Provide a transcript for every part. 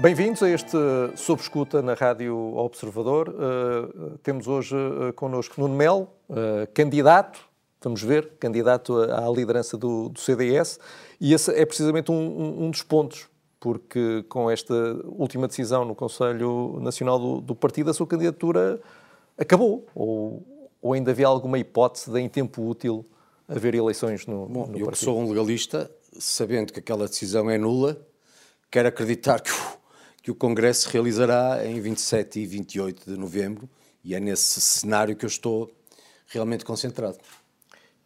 Bem-vindos a este Sob Escuta na Rádio Observador. Uh, temos hoje uh, connosco Nuno Melo, uh, candidato, vamos ver, candidato à liderança do, do CDS, e esse é precisamente um, um, um, dos pontos, porque com esta última decisão no Conselho Nacional do, do Partido, a sua candidatura acabou, ou, ou, ainda havia alguma hipótese de, em tempo útil, haver eleições no, Bom, no eu partido? Eu sou um legalista, sabendo que aquela decisão é nula, quero acreditar que o que o Congresso realizará em 27 e 28 de novembro, e é nesse cenário que eu estou realmente concentrado.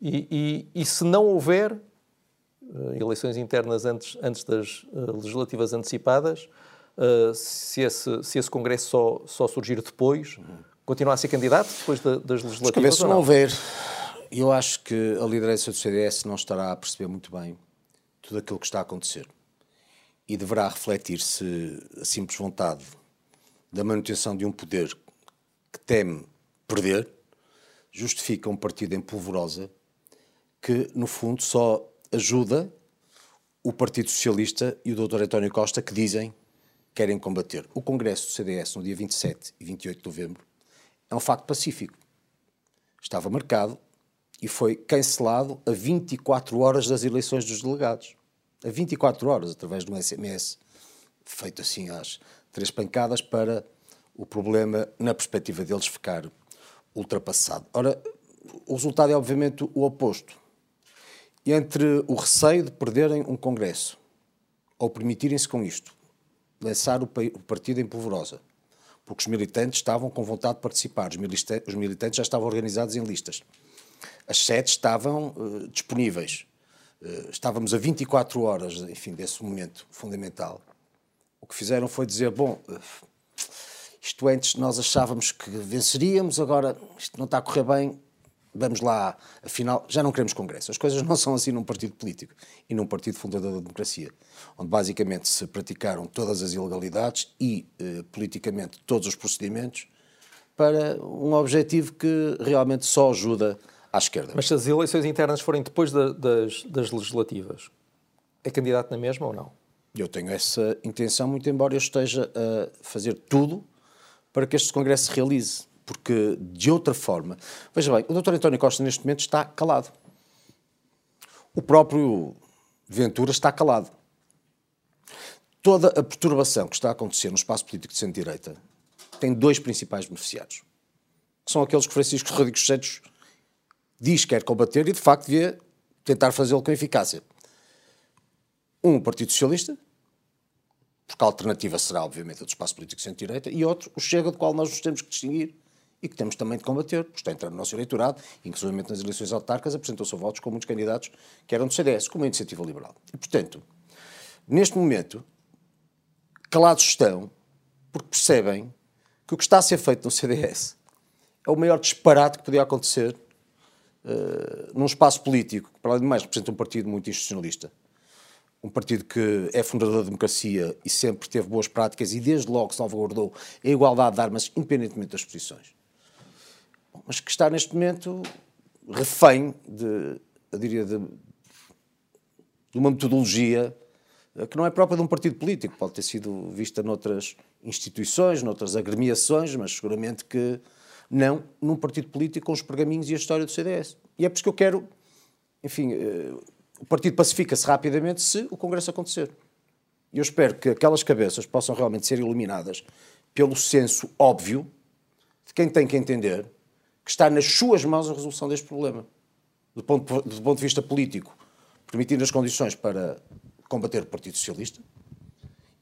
E, e, e se não houver uh, eleições internas antes, antes das uh, legislativas antecipadas, uh, se, esse, se esse Congresso só, só surgir depois, uhum. continua a ser candidato depois da, das legislativas? Se não houver, eu acho que a liderança do CDS não estará a perceber muito bem tudo aquilo que está a acontecer e deverá refletir se a simples vontade da manutenção de um poder que teme perder justifica um partido em polvorosa que, no fundo, só ajuda o Partido Socialista e o Dr. António Costa que dizem querem combater. O Congresso do CDS, no dia 27 e 28 de novembro, é um facto pacífico. Estava marcado e foi cancelado a 24 horas das eleições dos delegados a 24 horas, através de um SMS, feito assim às três pancadas, para o problema, na perspectiva deles, ficar ultrapassado. Ora, o resultado é obviamente o oposto. Entre o receio de perderem um Congresso ou permitirem-se com isto lançar o partido em polvorosa, porque os militantes estavam com vontade de participar, os militantes já estavam organizados em listas, as sedes estavam uh, disponíveis, estávamos a 24 horas, enfim, desse momento fundamental. O que fizeram foi dizer, bom, eh, isto antes nós achávamos que venceríamos, agora isto não está a correr bem, vamos lá, afinal, já não queremos Congresso. As coisas não são assim num partido político e num partido fundador da democracia, onde basicamente se praticaram todas as ilegalidades e, eh, politicamente, todos os procedimentos para um objetivo que realmente só ajuda à esquerda. Mas se as eleições internas forem depois da, das, das legislativas, é candidato na mesma ou não? Eu tenho essa intenção, muito embora eu esteja a fazer tudo para que este Congresso se realize. Porque, de outra forma. Veja bem, o Dr. António Costa, neste momento, está calado. O próprio Ventura está calado. Toda a perturbação que está a acontecer no espaço político de centro-direita tem dois principais beneficiários, que são aqueles que Francisco Rodrigues Santos diz que quer combater e, de facto, devia tentar fazê-lo com eficácia. Um, o Partido Socialista, porque a alternativa será, obviamente, a do espaço político centro-direita, e outro, o Chega, do qual nós nos temos que distinguir e que temos também de combater, porque está entrando no nosso eleitorado, inclusive nas eleições autárquicas, apresentou-se a votos com muitos candidatos que eram do CDS, como a Iniciativa Liberal. E, portanto, neste momento, calados estão, porque percebem que o que está a ser feito no CDS é o maior disparate que podia acontecer uh, num espaço político que, para além de mais, representa um partido muito institucionalista. Um partido que é fundador da democracia e sempre teve boas práticas e, desde logo, salvaguardou a igualdade de armas, independentemente das posições. Mas que está, neste momento, refém de, eu diria, de, de uma metodologia eh, que não é própria de um partido político, pode ter sido vista noutras instituições, noutras agremiações, mas seguramente que não num partido político com os pergaminhos e a história do CDS. E é por isso que eu quero, enfim, uh, o partido pacifica-se rapidamente se o Congresso acontecer. E eu espero que aquelas cabeças possam realmente ser iluminadas pelo senso óbvio de quem tem que entender que está nas suas mãos a resolução deste problema. Do ponto, do ponto de vista político, permitindo as condições para combater o Partido Socialista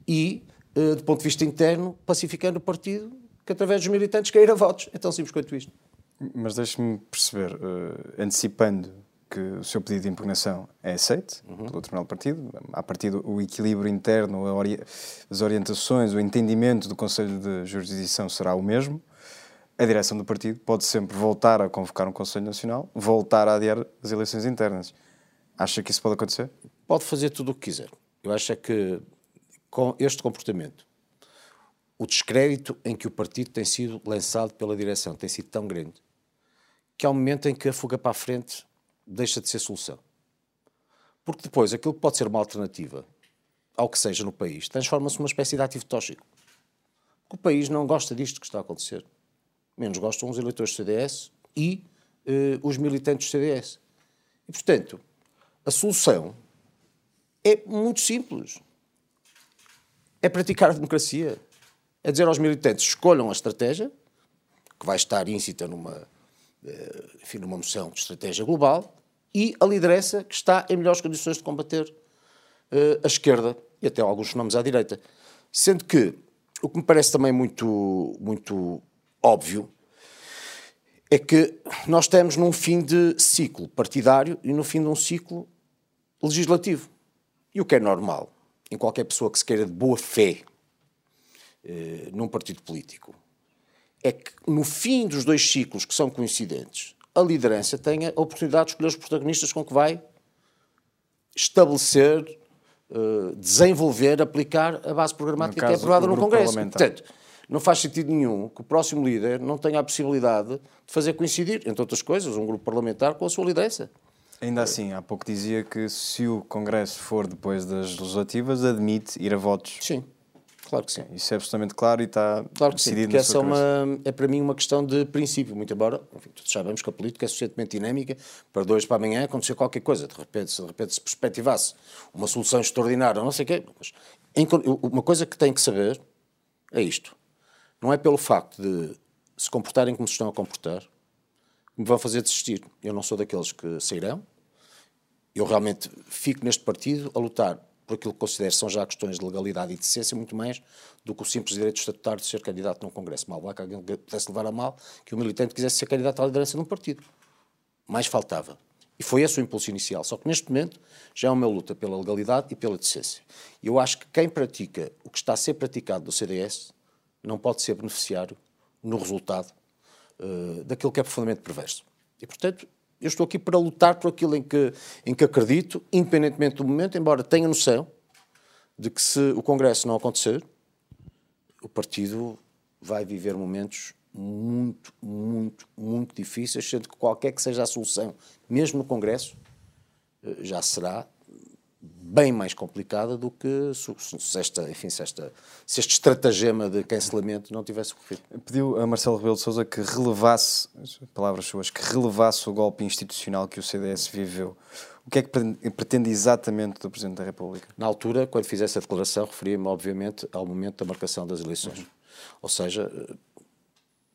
e, uh, do ponto de vista interno, pacificando o partido que através dos militantes caíram votos. É tão simples quanto isto. Mas deixe-me perceber, uh, antecipando que o seu pedido de impugnação é aceito uhum. pelo Tribunal Partido, a partir do equilíbrio interno, ori as orientações, o entendimento do Conselho de Jurisdição será o mesmo, a direção do partido pode sempre voltar a convocar um Conselho Nacional, voltar a adiar as eleições internas. Acha que isso pode acontecer? Pode fazer tudo o que quiser. Eu acho é que com este comportamento o descrédito em que o partido tem sido lançado pela direção tem sido tão grande que há um momento em que a fuga para a frente deixa de ser solução. Porque depois aquilo que pode ser uma alternativa ao que seja no país, transforma-se numa espécie de ativo tóxico. O país não gosta disto que está a acontecer. Menos gostam os eleitores do CDS e eh, os militantes do CDS. E, portanto, a solução é muito simples. É praticar a democracia. É dizer aos militantes, escolham a estratégia, que vai estar íncita numa, eh, enfim, numa moção de estratégia global, e a liderança que está em melhores condições de combater uh, a esquerda e até alguns nomes à direita. Sendo que o que me parece também muito, muito óbvio é que nós estamos num fim de ciclo partidário e no fim de um ciclo legislativo. E o que é normal em qualquer pessoa que se queira de boa fé eh, num partido político é que no fim dos dois ciclos que são coincidentes, a liderança tenha a oportunidade de escolher os protagonistas com que vai estabelecer, uh, desenvolver, aplicar a base programática que é aprovada no Congresso. Portanto, não faz sentido nenhum que o próximo líder não tenha a possibilidade de fazer coincidir, entre outras coisas, um grupo parlamentar com a sua liderança. Ainda assim, há pouco dizia que se o Congresso for depois das legislativas, admite ir a votos. Sim. Claro que sim. Isso é absolutamente claro e está claro que decidido sim, porque essa é, uma, é para mim uma questão de princípio, muito embora, enfim, todos sabemos que a política é suficientemente dinâmica para dois para amanhã acontecer qualquer coisa, de repente, se de repente se perspectivasse uma solução extraordinária, não sei o quê, mas uma coisa que tem que saber é isto. Não é pelo facto de se comportarem como se estão a comportar que me vão fazer desistir. Eu não sou daqueles que sairão. Eu realmente fico neste partido a lutar por aquilo que considero são já questões de legalidade e de decência, muito mais do que o simples direito estatutário de ser candidato num Congresso. Mal lá que alguém pudesse levar a mal que o militante quisesse ser candidato à liderança de um partido. Mais faltava. E foi esse o impulso inicial. Só que neste momento já é uma luta pela legalidade e pela decência. E eu acho que quem pratica o que está a ser praticado do CDS não pode ser beneficiário no resultado uh, daquilo que é profundamente perverso. E, portanto, eu estou aqui para lutar por aquilo em que, em que acredito, independentemente do momento, embora tenha noção de que se o Congresso não acontecer, o partido vai viver momentos muito, muito, muito difíceis, sendo que qualquer que seja a solução, mesmo no Congresso, eh, já será bem mais complicada do que se, esta, enfim, se, esta, se este estratagema de cancelamento não tivesse ocorrido. Pediu a Marcelo Rebelo de Sousa que relevasse, palavras suas, que relevasse o golpe institucional que o CDS viveu. O que é que pretende exatamente do Presidente da República? Na altura, quando fiz essa declaração, referia-me, obviamente, ao momento da marcação das eleições. Uhum. Ou seja,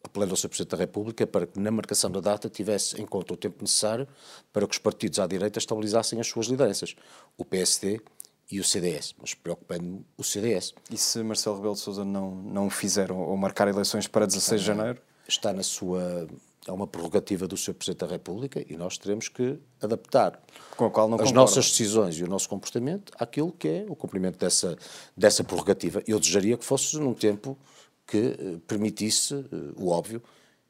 apelando ao Sr. Presidente da República para que, na marcação da data, tivesse em conta o tempo necessário para que os partidos à direita estabilizassem as suas lideranças, o PSD e o CDS, mas preocupando-me o CDS. E se Marcelo Rebelo de Sousa não, não fizer ou marcar eleições para 16 de janeiro? Está na sua... É uma prerrogativa do Sr. Presidente da República e nós teremos que adaptar as nossas decisões e o nosso comportamento àquilo que é o cumprimento dessa, dessa prerrogativa. Eu desejaria que fosse num tempo que eh, permitisse eh, o óbvio,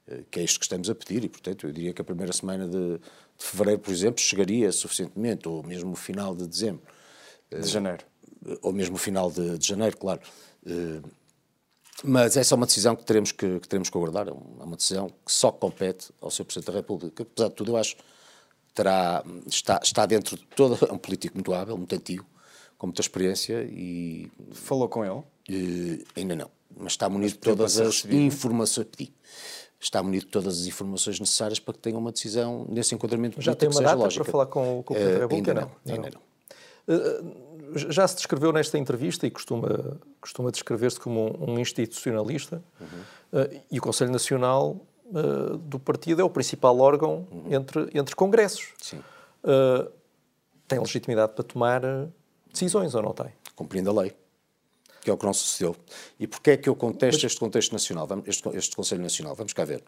eh, que é isto que estamos a pedir, e portanto eu diria que a primeira semana de, de fevereiro, por exemplo, chegaria suficientemente, ou mesmo o final de dezembro. De janeiro. Ou mesmo o final de, de janeiro, claro. Mas essa é uma decisão que teremos que, que, teremos que aguardar, é uma decisão que só compete ao Sr. Presidente da República, que apesar de tudo eu acho terá, está, está dentro de todo, é um político muito hábil, muito antigo, com muita experiência e... Falou com ele? Uh, ainda não mas está munido de todas as informações. Pedi. Está munido de todas as informações necessárias para que tenha uma decisão nesse enquadramento Já tem uma data lógica. para falar com, com o Presidente da República? Ainda não. Ainda não. Uh, já se descreveu nesta entrevista e costuma, costuma descrever-se como um, um institucionalista, uhum. uh, e o Conselho Nacional uh, do partido é o principal órgão uhum. entre, entre congressos. Tem legitimidade para tomar decisões ou não tem? Cumprindo a lei que é o que não sucedeu. E porquê é que eu contesto este contexto nacional, este, este Conselho Nacional? Vamos cá ver.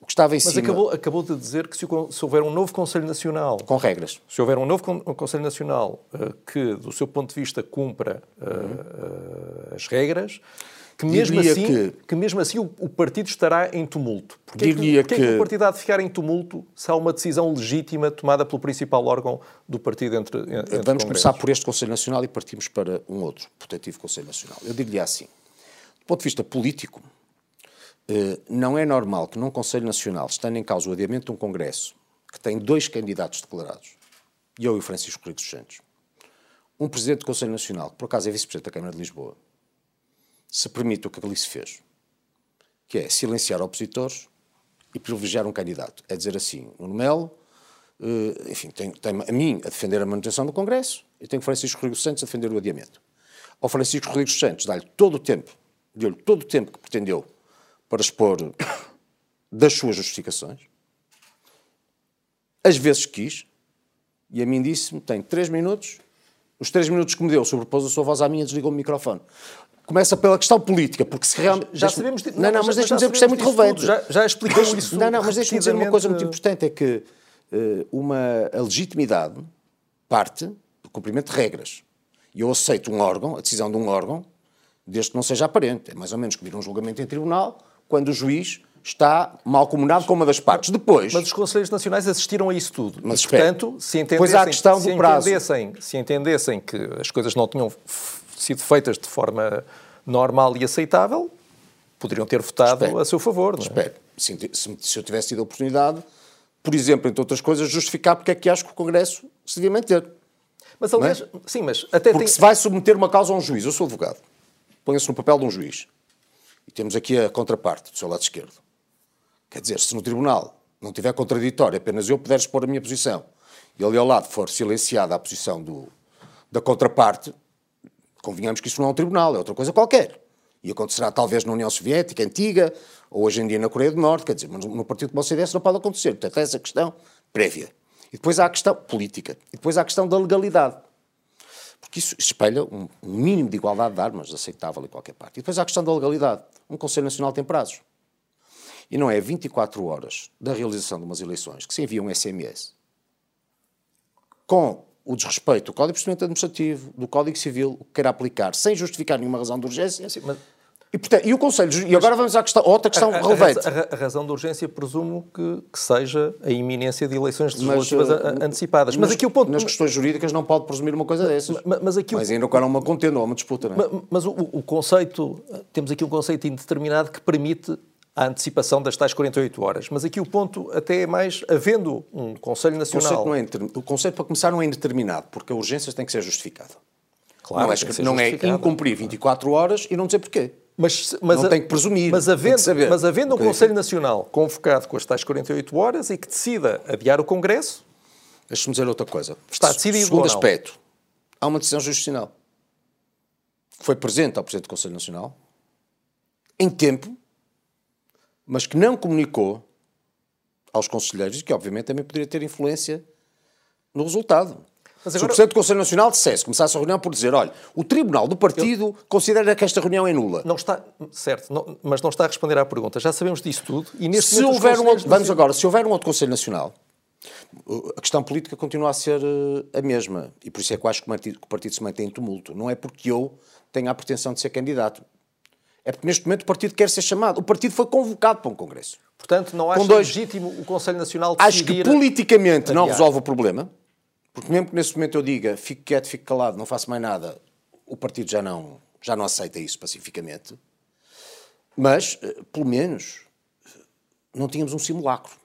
O que estava em Mas cima... acabou, acabou de dizer que se, se, houver um novo Conselho Nacional... Com regras. Se houver um novo Conselho Nacional uh, que, do seu ponto de vista, cumpra uh, uh, as regras, que mesmo assim, que, que mesmo assim o, o, partido estará em tumulto. Porquê, diria que, que... que o partido há de ficar em tumulto se há uma decisão legítima tomada pelo principal órgão do partido entre, entre Vamos começar por este Conselho Nacional e partimos para um outro potentivo Conselho Nacional. Eu diria assim, do ponto de vista político, eh, não é normal que num Conselho Nacional, estando em causa o adiamento de um Congresso que tem dois candidatos declarados, eu e o Francisco Rodrigues Santos, um presidente do Conselho Nacional, que por acaso é vice-presidente da Câmara de Lisboa, se permite o que ali se fez, que é silenciar opositores e privilegiar um candidato. É dizer assim, o Melo, eh, enfim, tem, tem a mim a defender a manutenção do Congresso e tem o Francisco Rodrigues Santos a defender o adiamento. Ao Francisco Rodrigues Santos dá-lhe todo o tempo, deu-lhe todo o tempo que pretendeu para expor das suas justificações, às vezes quis, e a mim disse-me, tem três minutos, os três minutos que me deu sobrepôs a sua voz à minha e desligou o microfone. Começa pela questão política, porque se realmente... Já sabemos... De... Não, não, mas deixa-me dizer que isto é muito relevante. Já, já explicou isso Não, não, mas deixa-me dizer uma coisa muito importante, é que uh, uma, a legitimidade parte do cumprimento de regras. E eu aceito um órgão, a decisão de um órgão, desde que não seja aparente. É mais ou menos que vir um julgamento em tribunal, quando o juiz está mal comunado com uma das partes. Depois... Mas os Conselhos Nacionais assistiram a isso tudo. Mas, e, portanto, se entendessem, pois há a questão do se, prazo. Entendessem, se entendessem que as coisas não tinham sido feitas de forma normal e aceitável, poderiam ter votado Espero. a seu favor. Não é? Espero. Se, se, se, eu tivesse tido a oportunidade, por exemplo, entre outras coisas, justificar porque é que acho que o Congresso se devia manter. Mas, aliás, é? sim, mas até Porque tem... se vai submeter uma causa a um juiz, eu sou advogado, ponha-se no papel de um juiz, e temos aqui a contraparte do seu lado esquerdo. Quer dizer, se no tribunal não tiver contraditório, apenas eu puder expor a minha posição, e ali ao lado for silenciada a posição do, da contraparte, convenhamos que isso não é um tribunal, é outra coisa qualquer. E acontecerá talvez na União Soviética antiga, ou hoje em dia na Coreia do Norte, quer dizer, mas no partido como o CDS não pode acontecer. Portanto, essa questão prévia. E depois há a questão política. E depois há a questão da legalidade. Porque isso espelha um, mínimo de igualdade de armas aceitável em qualquer parte. E depois há a questão da legalidade. Um Conselho Nacional tem prazos. E não é 24 horas da realização de umas eleições que se envia um SMS com o desrespeito do Código de Procedimento Administrativo, do Código Civil, o que queira aplicar, sem justificar nenhuma razão de urgência. Sim, mas... E, portanto, e o Conselho. E agora vamos à questão, outra questão a, a, relevante. A, a, razão de urgência presumo que, que, seja a iminência de eleições legislativas mas, uh, antecipadas. Mas, aqui o ponto. Nas questões jurídicas não pode presumir uma coisa dessas. Mas, mas, aqui mas ainda agora uma contenda ou uma disputa, não é? Mas, mas o, o, conceito. Temos aqui um conceito indeterminado que permite a antecipação das tais 48 horas. Mas aqui o ponto até é mais, havendo um Conselho Nacional... O conceito, não é, o conceito para começar, não é indeterminado, porque a urgência tem que ser justificada. Claro, não é, não é incumprir 24 horas e não dizer porquê. Mas, mas não tem que presumir. Mas havendo, mas havendo um Conselho Nacional convocado com as tais 48 horas e que decida adiar o Congresso... Deixa-me dizer outra coisa. Está decidido Segundo aspecto, há uma decisão justicinal. Foi presente ao Presidente do Conselho Nacional, em tempo, mas que não comunicou aos conselheiros e que, obviamente, também poderia ter influência no resultado. Mas agora... Se o Presidente do Conselho Nacional dissesse, começasse a reunião por dizer, olha, o Tribunal do Partido Eu... considera que esta reunião é nula. Não está, certo, não, mas não está a responder à pergunta. Já sabemos disso tudo e nesse se houver um outro, Vamos agora, se houver um outro Conselho Nacional, a questão política continua a ser eh, a mesma. E por isso é que eu acho que o partido, que o partido se mantém em tumulto. Não é porque eu tenha a pretensão de ser candidato. É porque neste momento o partido quer ser chamado. O partido foi convocado para um congresso. Portanto, não acha dois... legítimo o Conselho Nacional decidir... Acho que politicamente adiar. não resolve o problema, porque mesmo que nesse momento eu diga fico quieto, fico calado, não faço mais nada, o partido já não, já não aceita isso pacificamente. Mas, eh, pelo menos, não tínhamos um simulacro.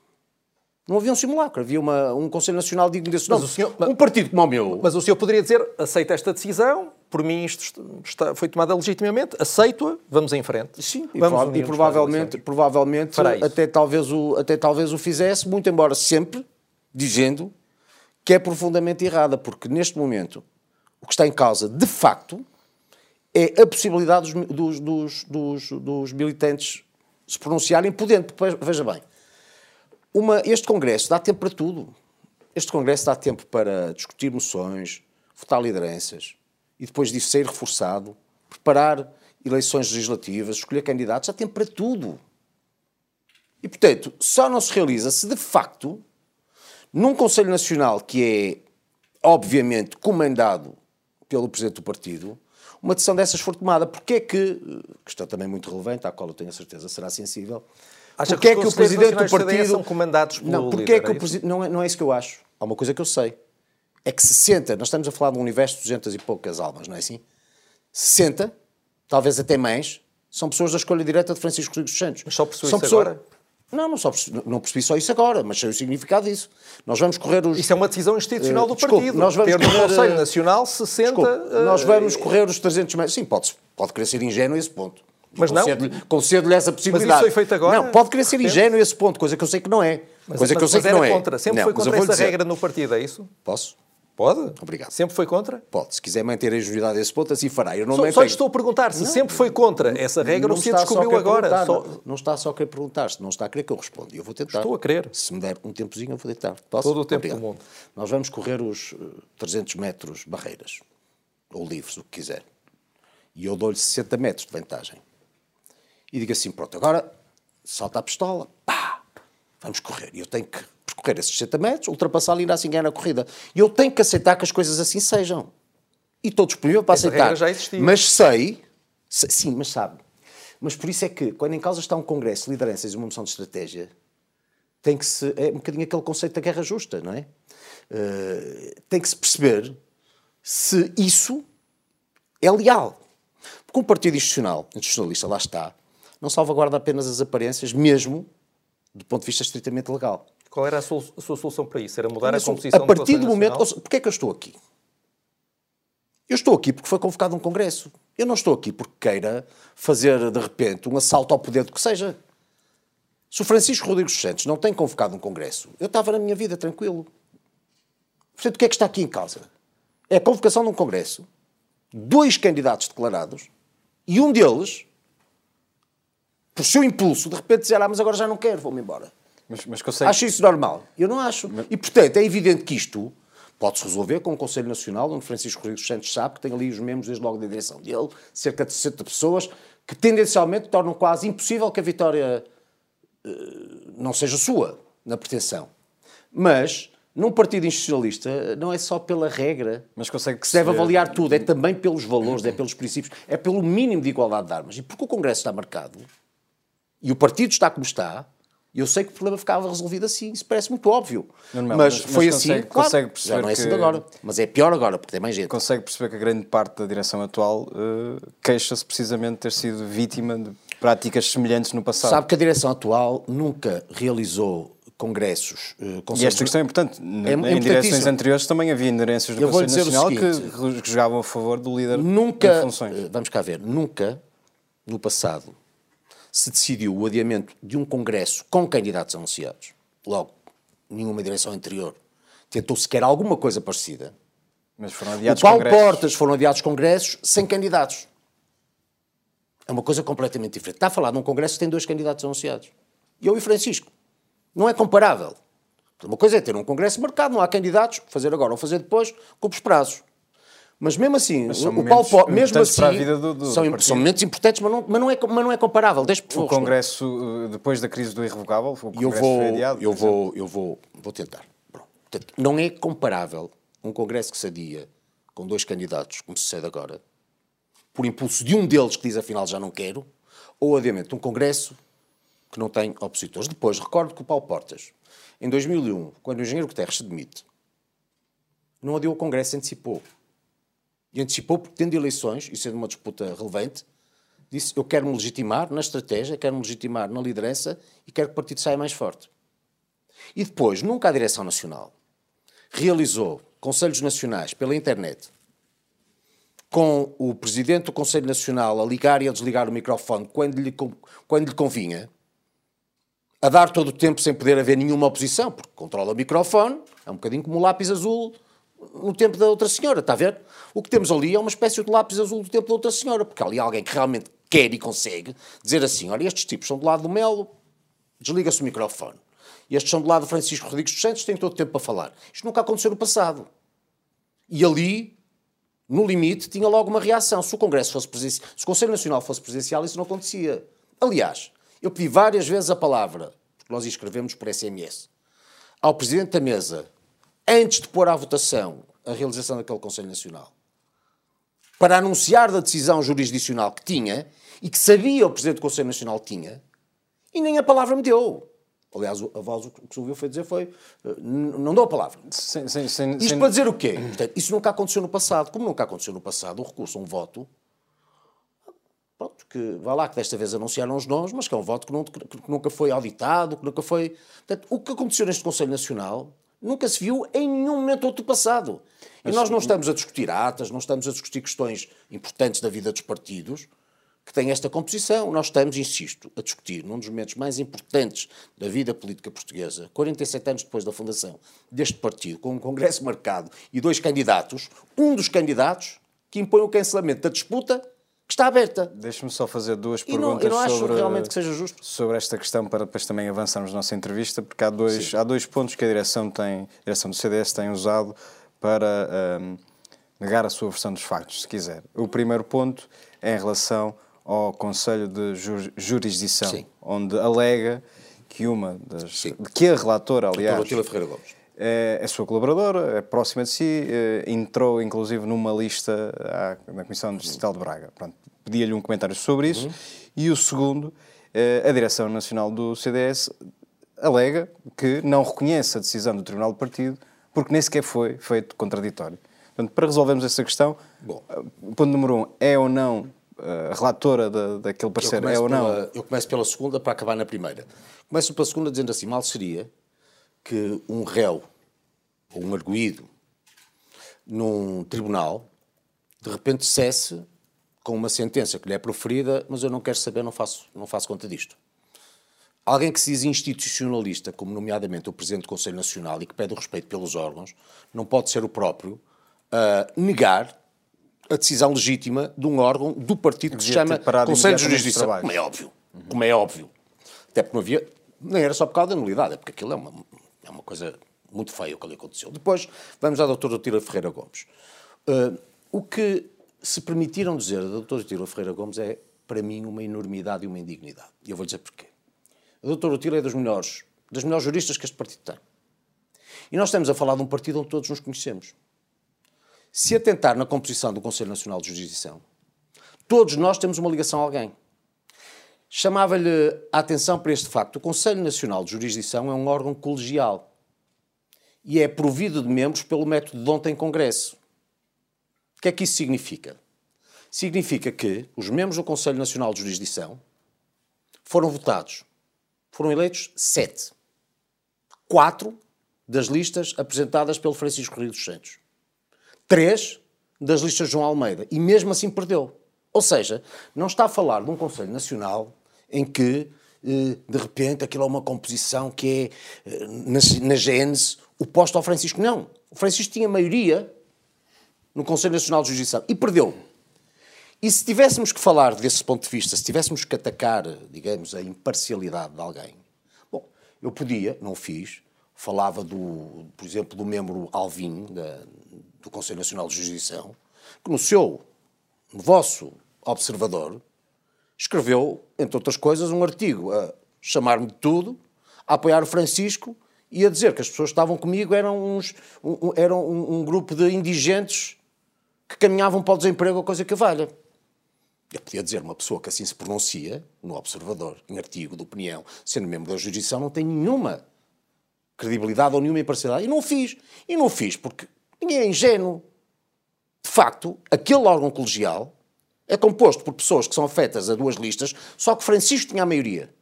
Não havia um simulacro, havia uma, um Conselho Nacional digno desse nome. Senhor, um partido como o meu. Mas o senhor poderia dizer: aceita esta decisão, por mim isto está, foi tomada legitimamente, aceito-a, vamos em frente. Sim, vamos e, e provavelmente, provavelmente até, talvez o, até talvez o fizesse, muito embora sempre dizendo que é profundamente errada, porque neste momento o que está em causa, de facto, é a possibilidade dos, dos, dos, dos militantes se pronunciarem podendo. Veja bem, uma, este Congresso dá tempo para tudo. Este Congresso dá tempo para discutir moções, votar lideranças e depois disso ser reforçado, preparar eleições legislativas, escolher candidatos, dá tempo para tudo. E, portanto, só não se realiza se de facto, num Conselho Nacional que é, obviamente, comandado pelo Presidente do Partido, uma decisão dessas for tomada. Porque é que, questão também muito relevante, à qual eu tenho a certeza será sensível, Acha porque que é que o presidente do partido são comandados pelo não, porque líder, é que é o presidente não é, não é isso que eu acho. Há uma coisa que eu sei. É que 60, nós estamos a falar de um universo de 200 e poucas almas, não é assim? 60, talvez até mais, são pessoas da escolha direta de Francisco Rodrigues Santos. Mas só são pessoas... agora? Não, não, só percebi, não percebi só isso agora, mas sei o significado disso. Nós vamos correr os. Isso é uma decisão institucional Uh, do desculpe, partido. nós vamos Ter no correr, Conselho uh, Nacional 60. Desculpe, uh, nós vamos correr os 300 metros. Sim, pode, pode querer ser ingênuo a esse ponto. Mas não. Concedo-lhe- essa possibilidade. foi feito agora? Não, pode querer ser ingênuo esse ponto, coisa que eu sei que não é. Mas, coisa que eu mas- sei mas que não é. contra. Sempre Não, foi mas contra essa dizer. regra no partido, é isso? Posso? Pode? Obrigado. Sempre foi contra? Pode. Se quiser manter a ingenuidade a esse ponto, assim fará. Eu não Só, mantenho. só lhe estou a perguntar se sempre foi contra essa regra Não ou se a descobriu agora. Só- Não, não está só a querer perguntar, se não está a querer que eu responda. Eu vou tentar. Estou a querer. Se me der um tempozinho, eu vou tentar. Posso? Todo o tempo Obrigado. do mundo. Nós vamos correr os eh, 300 metros barreiras. Ou livres, o que quiser. E eu dou-lhe 60 metros de vantagem. E digo assim, pronto, agora salta a pistola, pá, vamos correr. E eu tenho que percorrer esses 60 metros, ultrapassar ali e ainda assim ganhar na corrida. E eu tenho que aceitar que as coisas assim sejam. E estou disponível para Essa aceitar. já existia. Mas sei, se- sim, mas sabe. Mas por isso é que, quando em causa está um congresso de lideranças e uma moção de estratégia, tem que se. É um bocadinho aquele conceito da guerra justa, não é? Eh, tem que se perceber se isso é leal. Porque um partido institucional, institucionalista, lá está, não salvaguarda apenas as aparências, mesmo do ponto de vista estritamente legal. Qual era a sua, a sua solução para isso? Era mudar a Mas, composição a partir Conselho do momento. Nacional? Porquê é que eu estou aqui? Eu estou aqui porque foi convocado um congresso. Eu não estou aqui porque queira fazer, de repente, um assalto ao poder do que seja. Se o Francisco Rodrigues Santos não tem convocado um congresso, eu estava na minha vida tranquilo. Portanto, o que é que está aqui em causa? É a convocação de um congresso, dois candidatos declarados, e um deles, por seu impulso, de repente dizer, ah, mas agora já não quero, vou-me embora. Mas, mas consegue. Acho isso normal? Eu não acho. E, portanto, é evidente que isto pode-se resolver com o Conselho Nacional, onde Francisco Rodrigues Santos sabe que tem ali os membros, desde logo da direção dele, cerca de 60 pessoas, que tendencialmente tornam quase impossível que a vitória eh, não seja sua, na pretensão. Mas, num partido institucionalista, não é só pela regra Mas consegue que se deve avaliar tudo, é também pelos valores, é pelos princípios, é pelo mínimo de igualdade de armas. E porque o Congresso está marcado e o partido está como está, eu sei que o problema ficava resolvido assim. Isso parece muito óbvio. Não, mas, mas- mas foi consegue- assim, claro. consegue perceber Já não é assim agora. Mas é pior agora, porque tem mais gente. Consegue perceber que a grande parte da direção atual eh, queixa-se precisamente de ter sido vítima de práticas semelhantes no passado. Sabe que a direção atual nunca realizou congressos, eh, E esta questão é importante. É- é em direções anteriores também havia inderências do Conselho Nacional seguinte. que, que jogavam a favor do líder em Nunca, funções. eh, vamos cá ver, nunca no passado se decidiu o adiamento de um congresso com candidatos anunciados. Logo, nenhuma direção anterior tentou sequer alguma coisa parecida. Mas foram O adiados Paulo congressos. Portas foram adiados congressos sem candidatos. É uma coisa completamente diferente. Está a falar de um congresso que tem dois candidatos anunciados. Eu e Francisco. Não é comparável. Uma coisa é ter um congresso marcado, não há candidatos, fazer agora ou fazer depois, com os prazos. Mas mesmo assim, são o momentos Paulo mesmo importantes assim, para a vida do- do- são, do partido. são momentos importantes, mas não, mas não, é, mas não é comparável. Deixe por O favor, Congresso, eh, depois da crise do irrevogável, o e eu Congresso vou, foi adiado. eu vou, eu vou, vou tentar. Portanto, não é comparável um congresso que se adia com dois candidatos, como sucede agora, por impulso de um deles que diz afinal já não quero, ou o adiamento de um congresso que não tem opositores. Depois, recordo que o Paulo Portas, em 2001, quando o engenheiro Guterres se demite, não adiou o congresso, antecipou. E antecipou porque, tendo eleições, e sendo uma disputa relevante, disse: Eu quero me legitimar na estratégia, quero me legitimar na liderança e quero que o partido saia mais forte. E depois, nunca a Direção Nacional realizou conselhos nacionais pela internet com o presidente do Conselho Nacional a ligar e a desligar o microfone quando lhe, quando lhe convinha, a dar todo o tempo sem poder haver nenhuma oposição, porque controla o microfone, é um bocadinho como o lápis azul no tempo da outra senhora, está a ver? O que temos ali é uma espécie de lápis azul do tempo da outra senhora, porque há ali alguém que realmente quer e consegue dizer assim: olha, estes tipos são do lado do Melo, desliga-se o microfone. Estes são do lado do Francisco Rodrigues dos Santos, têm todo o tempo para falar. Isto nunca aconteceu no passado. E ali, no limite, tinha logo uma reação. Se o Congresso fosse presencial, se o Conselho Nacional fosse presencial, isso não acontecia. Aliás, eu pedi várias vezes a palavra, porque nós escrevemos por SMS, ao Presidente da Mesa, antes de pôr à votação a realização daquele Conselho Nacional, para anunciar da decisão jurisdicional que tinha e que sabia o Presidente do Conselho Nacional tinha, e nem a palavra me deu. Aliás, a voz o que se ouviu foi dizer foi, eh, não dou a palavra. Sem, sem, sem, Isto para dizer o quê? Portanto, isso nunca aconteceu no passado. Como nunca aconteceu no passado, o recurso a um voto, pronto, que, vá lá, que desta vez anunciaram os nomes, mas que é um voto que, não, que nunca foi auditado, que nunca foi... Portanto, o que aconteceu neste Conselho Nacional nunca se viu em nenhum momento outro passado. E nós não estamos a discutir atas, não estamos a discutir questões importantes da vida dos partidos, que têm esta composição. Nós estamos, insisto, a discutir num dos momentos mais importantes da vida política portuguesa, 47 anos depois da fundação deste partido, com um congresso marcado e dois candidatos, um dos candidatos que impõe o cancelamento da disputa que está aberta. Deixe-me só fazer duas E não, perguntas eu não acho sobre, realmente que seja justo. sobre esta questão para depois também avançarmos na nossa entrevista, porque há dois, há dois pontos que a direção, tem, a direção do CDS tem usado para hum, negar a sua versão dos factos, se quiser. O primeiro ponto é em relação ao Conselho de Ju- Jurisdição, Sim. onde alega que uma das... Sim. que a relatora, aliás... Tila Ferreira Gomes. É, é sua colaboradora, é próxima de si, eh, entrou inclusive numa lista à- na Comissão Distrital de Braga. Pedia-lhe um comentário sobre isso. E o segundo, eh, a Direção Nacional do CDS alega que não reconhece a decisão do Tribunal do Partido porque nem sequer foi feito contraditório. Portanto, para resolvermos essa questão, Bom. eh, ponto número um, é ou não a relatora da, daquele parecer, é ou não? pela, eu começo pela segunda para acabar na primeira. Começo pela segunda dizendo assim: mal seria que um réu ou um arguído num tribunal de repente cesse com uma sentença que lhe é proferida, mas eu não quero saber, não faço, não faço conta disto. Alguém que se diz institucionalista, como nomeadamente o Presidente do Conselho Nacional e que pede o respeito pelos órgãos, não pode ser o próprio a negar a decisão legítima de um órgão do partido que se chama Conselho de trabalhos. Como é óbvio. Como é óbvio. Até porque não havia. Nem era só por causa da nulidade, é porque aquilo é uma, é uma coisa muito feia o que ali aconteceu. Depois, vamos à doutora Tira Ferreira Gomes. Uh, o que se permitiram dizer da doutora Tira Ferreira Gomes é, para mim, uma enormidade e uma indignidade. E eu vou dizer porquê. A doutora Tira é das melhores, das melhores juristas que este partido tem. E nós estamos a falar de um partido onde todos nos conhecemos. Se atentar na composição do Conselho Nacional de Jurisdição, todos nós temos uma ligação a alguém. Chamava-lhe a atenção para este facto. O Conselho Nacional de Jurisdição é um órgão colegial e é provido de membros pelo método de ontem Congresso. O que é que isso significa? Significa que os membros do Conselho Nacional de Jurisdição foram votados. Foram eleitos sete. Quatro das listas apresentadas pelo Francisco Rio dos Santos. Três das listas de João Almeida. E mesmo assim perdeu. Ou seja, não está a falar de um Conselho Nacional em que, eh, de repente, aquilo é uma composição que é, eh, na, na gênese, oposta ao Francisco. Não. O Francisco tinha maioria no Conselho Nacional de Justiça e perdeu. E se tivéssemos que falar desse ponto de vista, se tivéssemos que atacar, digamos, a imparcialidade de alguém, bom, eu podia, não fiz, falava do, por exemplo, do membro Alvim, da- do Conselho Nacional de Jurisdição, que no seu, no vosso observador, escreveu, entre outras coisas, um artigo a chamar-me de tudo, a apoiar o Francisco e a dizer que as pessoas que estavam comigo eram, uns, um, eram um, um grupo de indigentes que caminhavam para o desemprego ou coisa que valha. Eu podia dizer, uma pessoa que assim se pronuncia, no Observador, em artigo de opinião, sendo membro da jurisdição, não tem nenhuma credibilidade ou nenhuma imparcialidade. E não o fiz. E não o fiz porque ninguém é ingênuo. De facto, aquele órgão colegial é composto por pessoas que são afetas a duas listas, só que Francisco tinha a maioria.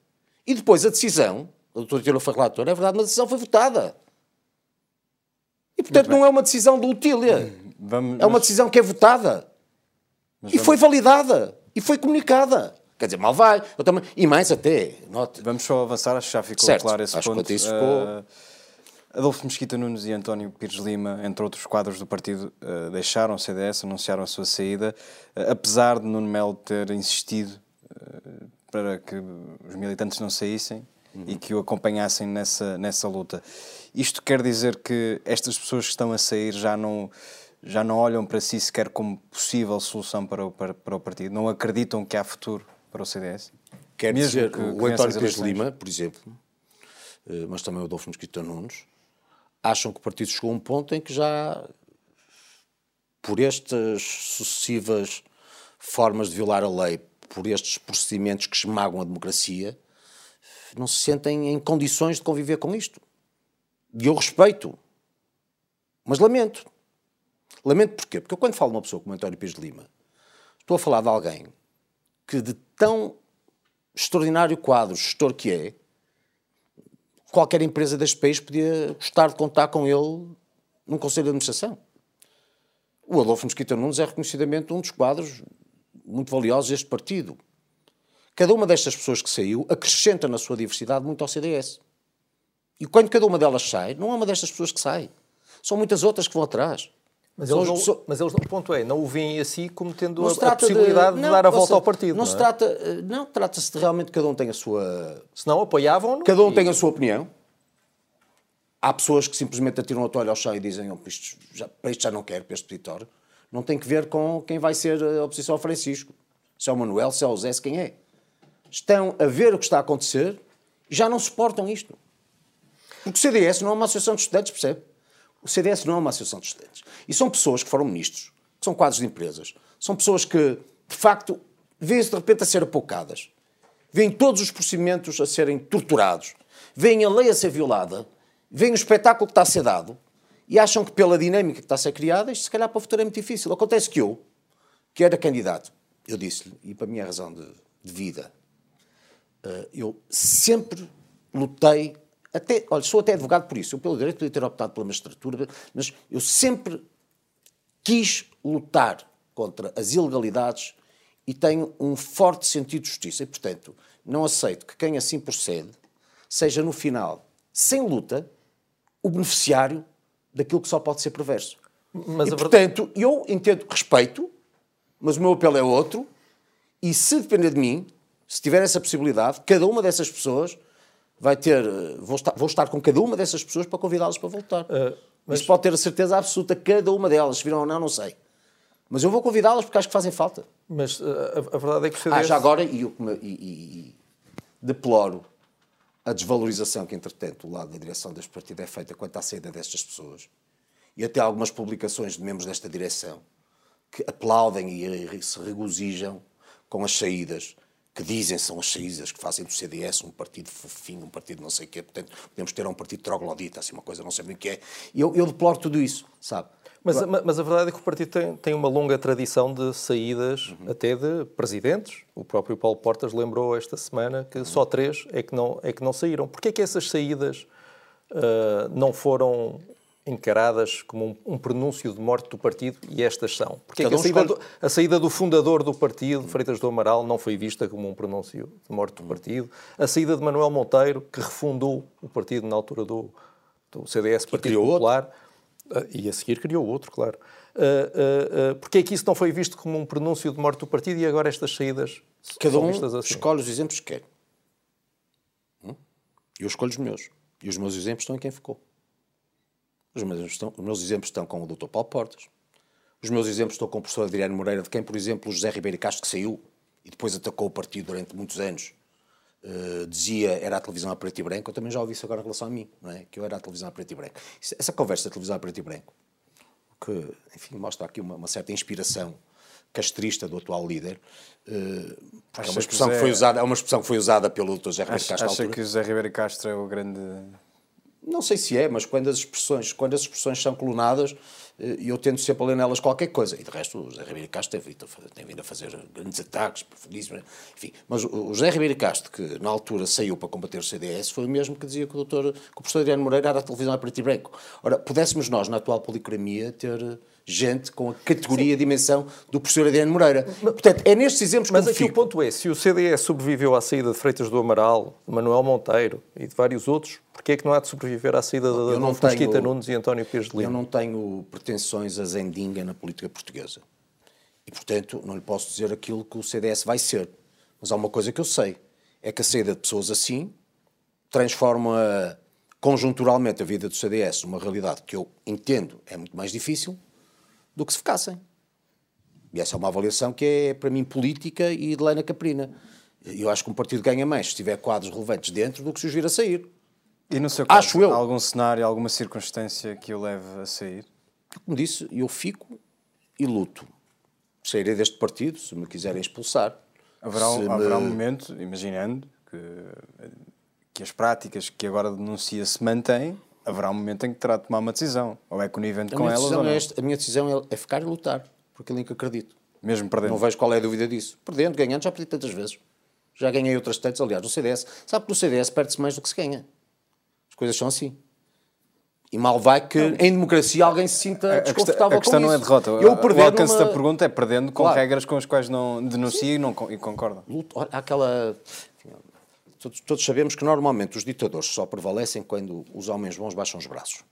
E depois a decisão, a doutora Tila foi relatora, é verdade, mas a decisão foi votada. E portanto não é uma decisão de utília. Vamos, É uma decisão que é votada. E foi validada. E foi comunicada. Quer dizer, mal vai. Eu também... E mais até, note. Vamos só avançar, acho que já ficou Certo, claro esse acho que ponto. a isso ficou- Eh, Adolfo Mesquita Nunes e António Pires Lima, entre outros quadros do partido, eh, deixaram o CDS, anunciaram a sua saída, eh, apesar de Nuno Melo ter insistido eh, para que os militantes não saíssem e que o acompanhassem nessa, nessa luta. Isto quer dizer que estas pessoas que estão a sair já não, já não olham para si sequer como possível solução para o, para, para o partido? Não acreditam que há futuro para o CDS? Quer Mesmo dizer, que- o António Pires. Lima, por exemplo, mas também o Adolfo Mosquito Nunes, acham que o partido chegou a um ponto em que já, por estas sucessivas formas de violar a lei, por estes procedimentos que esmagam a democracia, não se sentem em condições de conviver com isto. E eu respeito, mas lamento. Lamento porquê? Porque eu quando falo de uma pessoa como António Pires de Lima, estou a falar de alguém que de tão extraordinário quadro, gestor que é, qualquer empresa deste país podia gostar de contar com ele num conselho de administração. O Adolfo Mosquita Nunes é reconhecidamente um dos quadros muito valiosos deste partido. Cada uma destas pessoas que saiu acrescenta na sua diversidade muito ao CDS. E quando cada uma delas sai, não é uma destas pessoas que sai. São muitas outras que vão atrás. Mas eles, não, mas eles, o ponto é, não o veem assim como tendo a, a, possibilidade de, não, de, dar a volta seja, ao partido. Não, não se é? trata, não, trata-se de realmente cada um tem a sua. Se não apoiavam. Cada um e... tem a sua opinião. Há pessoas que simplesmente atiram a toalha ao chão e dizem oh, isto já, para isto já não quero, para este peditório. Não tem que ver com quem vai ser a oposição ao Francisco. Se é o Manuel, se é o Zé, se quem é. Estão a ver o que está a acontecer e já não suportam isto. Porque o CDS não é uma associação de estudantes, percebe? O CDS não é uma associação de estudantes. E são pessoas que foram ministros, que são quadros de empresas. São pessoas que, de facto, vêem-se de repente a ser apocadas. Vêem todos os procedimentos a serem torturados. Vêem a lei a ser violada veem o espetáculo que está a ser dado e acham que pela dinâmica que está a ser criada, isto se calhar para o futuro é muito difícil. Acontece que eu, que era candidato, eu disse-lhe, e para a minha razão de, de vida, uh, eu sempre lutei, até, olha, sou até advogado por isso, eu pelo direito podia ter optado pela magistratura, mas eu sempre quis lutar contra as ilegalidades e tenho um forte sentido de justiça. E, portanto, não aceito que quem assim procede seja, no final, sem luta, o beneficiário daquilo que só pode ser perverso. Mas e, portanto, verdade... eu entendo, respeito, mas o meu apelo é outro, e se depender de mim, se tiver essa possibilidade, cada uma dessas pessoas vai ter. Vou estar, vou estar com cada uma dessas pessoas para convidá-las para voltar. Uh, mas... Isso pode ter a certeza absoluta, cada uma delas, se viram ou não, não sei. Mas eu vou convidá-las porque acho que fazem falta. Mas uh, a, a, verdade é que o CDS... Ah, já agora, e, eu, e, e, e deploro a desvalorização que, entretanto, o lado da direção deste partido é feita quanto à saída destas pessoas. E até algumas publicações de membros desta direção que aplaudem e se regozijam com as saídas, que dizem são as saídas que fazem do CDS um partido fofinho, um partido não sei o quê. Portanto, podemos ter um partido troglodita, assim, uma coisa não sei bem o que é. Eu, eu deploro tudo isso, sabe? Mas, mas, a verdade é que o partido tem, tem uma longa tradição de saídas, uhum. até de presidentes. O próprio Paulo Portas lembrou esta semana que uhum. só três é que não, é que não saíram. Porquê é que essas saídas uh, não foram encaradas como um, um, pronúncio de morte do partido e estas são? Porque é que a saída, do, a saída, do, fundador do partido, Freitas do Amaral, não foi vista como um pronúncio de morte do uhum. partido? A saída de Manuel Monteiro, que refundou o partido na altura do, do CDS, Partido Popular... Outro ah, e a seguir criou outro, claro. Uh, uh, Porquê é que isso não foi visto como um pronúncio de morte do partido e agora estas saídas Cada são um assim? escolhe os exemplos que quer. Hum? Eu escolho os meus. E os meus exemplos estão em quem ficou. Os meus, estão, os meus exemplos estão com o Dr. Paulo Portas. Os meus exemplos estão com o professor Adriano Moreira, de quem, por exemplo, o José Ribeiro Castro, que saiu e depois atacou o partido durante muitos anos, uh, dizia era a televisão a preto e branco, eu também já ouvi isso agora em relação a mim, não é? que eu era a televisão a preto e branco. Essa conversa da televisão a preto e branco, que, enfim, mostra aqui uma, uma certa inspiração castrista do atual líder, uh, é, uma expressão que, foi usada, é uma expressão que foi usada pelo Dr. José Ribeiro Castro. Acha que o José Ribeiro Castro é o grande não sei se é, mas quando as expressões, quando as expressões são colunadas, eh, eu tento sempre ler nelas qualquer coisa. E de resto, o José Ribeiro Castro tem vindo, a fazer grandes ataques, enfim. Mas o José Ribeiro Castro, que na altura saiu para combater o CDS, foi o mesmo que dizia que o, doutor, que o professor Adriano Moreira era a televisão a preto e branco. Ora, pudéssemos nós, na atual policromia, ter gente com a categoria e dimensão do professor Adriano Moreira. Portanto, é nestes exemplos que Mas aqui o ponto é, se o CDS sobreviveu à saída de Freitas do Amaral, de Manuel Monteiro e de vários outros, porquê é que não há de sobreviver à saída de Adolfo Mesquita Nunes e António Pires de Lima? Eu não tenho pretensões a zendinga na política portuguesa. E, portanto, não lhe posso dizer aquilo que o CDS vai ser. Mas há uma coisa que eu sei, é que a saída de pessoas assim transforma conjunturalmente a vida do CDS numa realidade que eu entendo é muito mais difícil do que se ficassem. E essa é uma avaliação que é, para mim, política e de lei na caprina. Eu acho que um partido ganha mais se tiver quadros relevantes dentro do que se os vir a sair. E no seu caso, acho eu. há algum cenário, alguma circunstância que o leve a sair? Como disse, eu fico e luto. Sairei deste partido se me quiserem expulsar. Haverá, um, haverá um momento, imaginando que, que as práticas que agora denuncia se mantêm, haverá um momento em que terá de tomar uma decisão. Ou é conivente com elas ou não. É esta, a minha decisão é, é ficar e lutar, por aquilo em que acredito. Mesmo perdendo. Não vejo qual é a dúvida disso. Perdendo, ganhando, já perdi tantas vezes. Já ganhei outras tantas, aliás, no CDS. Sabe que no CDS perde-se mais do que se ganha. As coisas são assim. E mal vai que em democracia alguém se sinta A desconfortável questão, a questão não é derrota. Eu o alcance numa... da pergunta é perdendo com Claro. regras com as quais não denuncia e não e concorda. há aquela. Todos, todos sabemos que normalmente os ditadores só prevalecem quando os homens bons baixam os braços.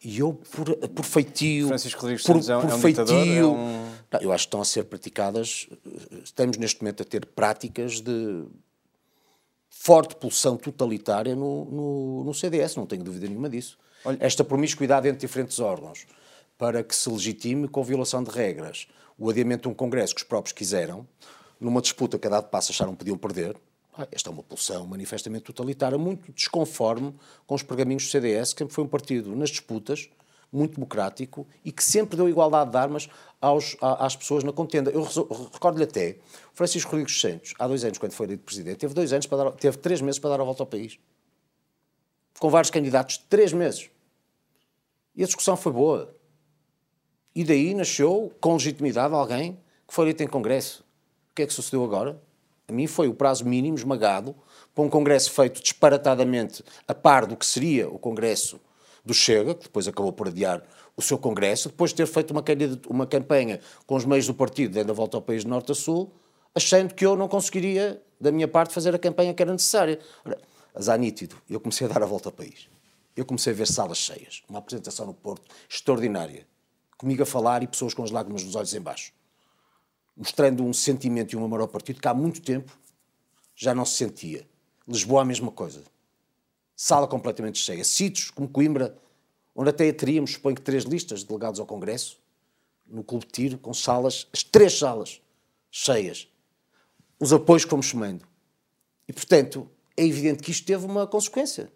E eu, por, por feitio. Francisco Rodrigues por, é por é um feitio. ditador, é um- Não, eu acho que estão a ser praticadas. Estamos neste momento a ter práticas de forte pulsão totalitária no, no, no CDS, não tenho dúvida nenhuma disso. Esta promiscuidade entre diferentes órgãos para que se legitime com violação de regras o adiamento de um congresso que os próprios quiseram, numa disputa que a dado passo acharam que podiam perder, ah, esta é uma pulsão manifestamente totalitária, muito desconforme com os pergaminhos do CDS, que sempre foi um partido nas disputas, muito democrático e que sempre deu igualdade de armas aos, às pessoas na contenda. Eu recordo-lhe até, Francisco Rodrigues Santos, há dois anos, quando foi eleito presidente, teve dois anos para dar, teve três meses para dar a volta ao país. Com vários candidatos, três meses. E a discussão foi boa. E daí nasceu, com legitimidade, alguém que foi eleito em Congresso. O que é que sucedeu agora? A mim foi o prazo mínimo esmagado para um Congresso feito disparatadamente a par do que seria o Congresso do Chega, que depois acabou por adiar o seu Congresso, depois de ter feito uma, uma campanha com os meios do partido, dando a volta ao país de norte a sul, achando que eu não conseguiria, da minha parte, fazer a campanha que era necessária. Ora, azar nítido, eu comecei a dar a volta ao país. Eu comecei a ver salas cheias, uma apresentação no Porto extraordinária, comigo a falar e pessoas com as lágrimas nos olhos em baixo, mostrando um sentimento e um amor ao partido que há muito tempo já não se sentia. Lisboa a mesma coisa. Sala completamente cheia. Sítios como Coimbra, onde até teríamos, suponho que, três listas de delegados ao Congresso, no Clube de Tiro, com salas, as três salas cheias. Os apoios que fomos somando. E, portanto, é evidente que isto teve uma consequência.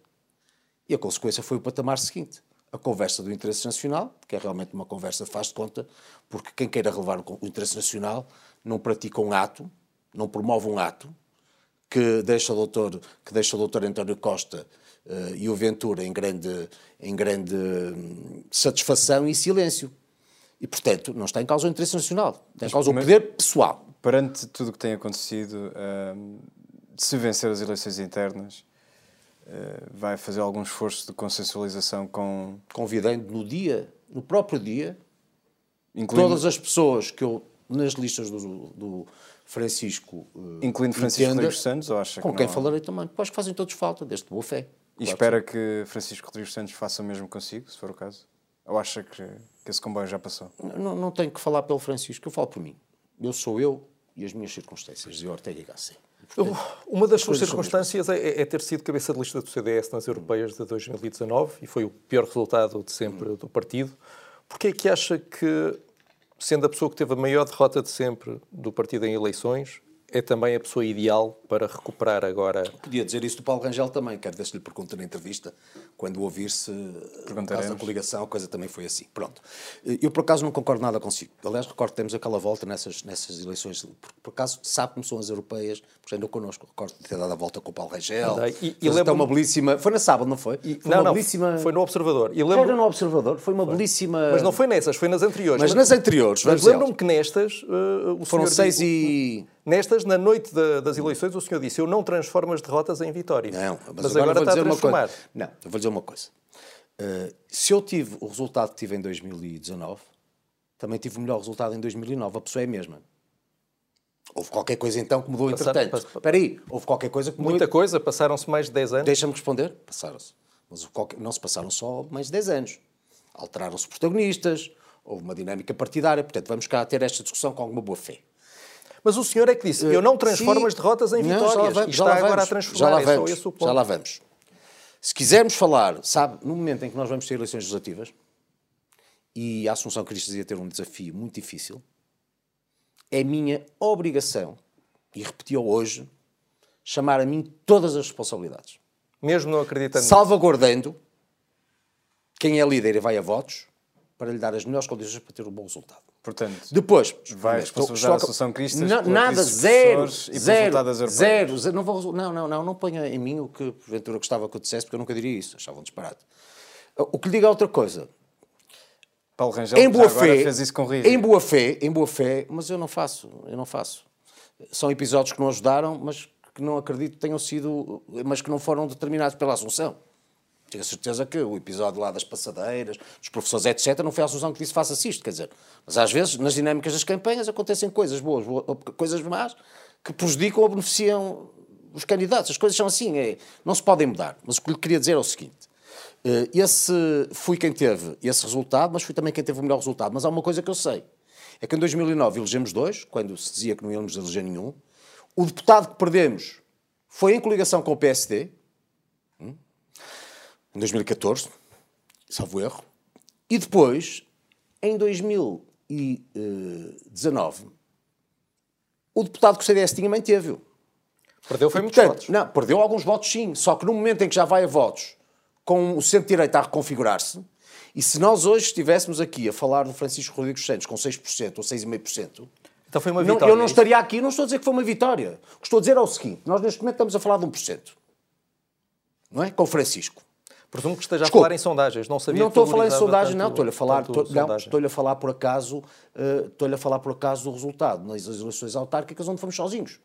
E a consequência foi o patamar seguinte. A conversa do interesse nacional, que é realmente uma conversa faz de conta, porque quem queira relevar o interesse nacional não pratica um ato, não promove um ato, que deixa o doutor, que deixa o doutor António Costa eh, e o Ventura em grande, em grande hum, satisfação e silêncio. E, portanto, não está em causa o interesse nacional, está em causa o mas- poder pessoal. Perante tudo o que tem acontecido, hum, se vencer as eleições internas, vai fazer algum esforço de consensualização com. Convidando no dia, no próprio dia, Incluindo, todas as pessoas que eu, nas listas do, do Francisco. eh, incluindo Francisco entenda, Rodrigues Santos, ou acha Com que quem não? falarei também. Pois que fazem todos falta, desde boa fé. E Claro espera que Francisco Rodrigues Santos faça o mesmo consigo, se for o caso? Ou acha que, que esse comboio já passou? que. Não, não tenho que falar pelo Francisco, eu falo por mim. Eu sou eu e as minhas circunstâncias, de Ortega y Gasset. Uma das suas circunstâncias é, é ter sido cabeça de lista do CDS nas europeias de 2019 e foi o pior resultado de sempre do partido. Porquê é que acha que, sendo a pessoa que teve a maior derrota de sempre do partido em eleições, é também a pessoa ideal para recuperar agora? Podia dizer isso do Paulo Rangel também, quero ver se lhe pergunto na entrevista, quando ouvir-se, caso da coligação, a coisa também foi assim. Pronto. Eu, por acaso, não concordo nada consigo. Aliás, recordo que temos aquela volta nessas, nessas eleições, por, por acaso, sabe como são as europeias, porque andou connosco. Recordo de ter dado a volta com o Paulo Rangel. Andei. E- e lembro-me- uma belíssima... Foi na sábado, não foi? foi não, uma não, belíssima... foi no Observador. E Era lembro, no Observador, foi uma belíssima... mas não foi nessas, foi nas anteriores. Mas nas anteriores, Mas lembro-me que nestas, uh, o Foram seis e... Nestas, na noite da- das eleições, o senhor disse: Eu não transformo as derrotas em vitórias. Não, mas, mas, agora, vou está a transformar. Não, eu vou dizer uma coisa. Uh, se eu tive o resultado que tive em 2019, também tive o melhor resultado em 2009. A pessoa é a mesma. Houve qualquer coisa então que mudou Passaram- entretanto. pass- Espera aí, houve qualquer coisa que mudou. Muita coisa, passaram-se mais de 10 anos. Deixa-me responder. Passaram-se. Mas qualquer- não se passaram só mais de 10 anos. Alteraram-se protagonistas, houve uma dinâmica partidária. Portanto, vamos cá ter esta discussão com alguma boa fé. Mas o senhor é que disse: Eu não transformo Sim. as derrotas em Não, já vitórias. e já está agora a vamos, transformar. Já lá é vamos, ponto. já lá vamos. Se quisermos falar, sabe, no momento em que nós vamos ter eleições legislativas, e a Assunção Cristas ia ter um desafio muito difícil, é minha obrigação, e repeti-o hoje, chamar a mim todas as responsabilidades. Mesmo não acreditando. Salvaguardando quem é líder e vai a votos, para lhe dar as melhores condições para ter um bom resultado. Portanto, Depois, Vai responsabilizar a Associação pela nada, zero, zero, zero, zero, não, vou, não, não, não, não ponha em mim o que porventura gostava que eu dissesse, porque eu nunca diria isso, achavam disparate. O que lhe digo é outra coisa. Paulo Rangel em boa fé, fez isso com Rio. em boa fé, em boa fé, mas eu não faço, eu não faço. São episódios que não ajudaram, mas que não acredito que tenham sido, mas que não foram determinados pela Assunção. Tenho a certeza que o episódio lá das passadeiras, dos professores, etc., não foi a Assunção que disse faça-se isto, quer dizer. Mas às vezes, nas dinâmicas das campanhas, acontecem coisas boas, coisas más, que prejudicam ou beneficiam os candidatos. As coisas são assim, é, não se podem mudar. Mas o que lhe queria dizer é o seguinte: eh, esse, fui quem teve esse resultado, mas fui também quem teve o melhor resultado. Mas há uma coisa que eu sei: é que em 2009 elegemos dois, quando se dizia que não íamos eleger nenhum. O deputado que perdemos foi em coligação com o PSD, em 2014, salvo erro. E depois, em 2019, o deputado que o CDS tinha manteve-o. Perdeu foi muitos Portanto, votos. Não, perdeu alguns votos sim, só que no momento em que já vai a votos com o centro-direita a reconfigurar-se, e se nós hoje estivéssemos aqui a falar do Francisco Rodrigues Santos com 6% ou 6,5%, Então foi uma não, vitória. eu não é estaria aqui, não estou a dizer que foi uma vitória. O que estou a dizer é o seguinte: nós neste momento estamos a falar de 1%. Não é? Com o Francisco. Presumo que esteja Desculpe. a falar em sondagens. Não sabia Não estou a falar em tanto- não. Estou-lhe a falar, tanto não, estou-lhe a falar por acaso, eh, estou-lhe a falar por acaso do resultado nas eleições autárquicas onde fomos sozinhos.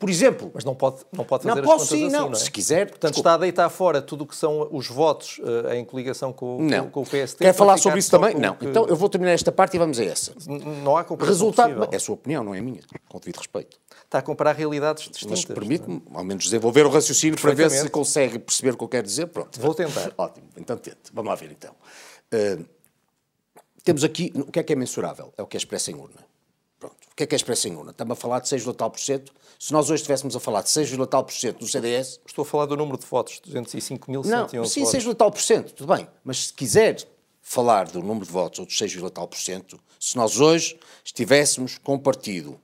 Por exemplo, Mas não pode, não pode Não, fazer posso as contas sim, assim, não. não é? Se quiser, Portanto, desculpe. está a deitar fora tudo o que são os votos eh, em coligação com, com- não. com o PST. Quer falar sobre isso também? com Não. que- Então eu vou terminar esta parte e vamos a essa. N- Não há comparação Resultado. possível. É a sua opinião, não é a minha, com devido respeito. Está a comparar realidades distintas. Mas permite-me, ao menos, desenvolver o raciocínio para ver se consegue perceber o que eu quero dizer. Pronto. Vou tentar. Ótimo, então tente. Vamos lá ver então. Uh, temos aqui, o que é que é mensurável? É o que é expresso em urna. Pronto. O que é que é expresso em urna? Estamos a falar de 6, tal por cento. Se nós hoje estivéssemos a falar de 6, tal por cento do CDS, Estou a falar do número de votos, não, 205.111 sim, votos. 6, tal por cento, tudo bem. Mas se quiser falar do número de votos ou dos 6, tal por cento, se nós hoje estivéssemos com um partido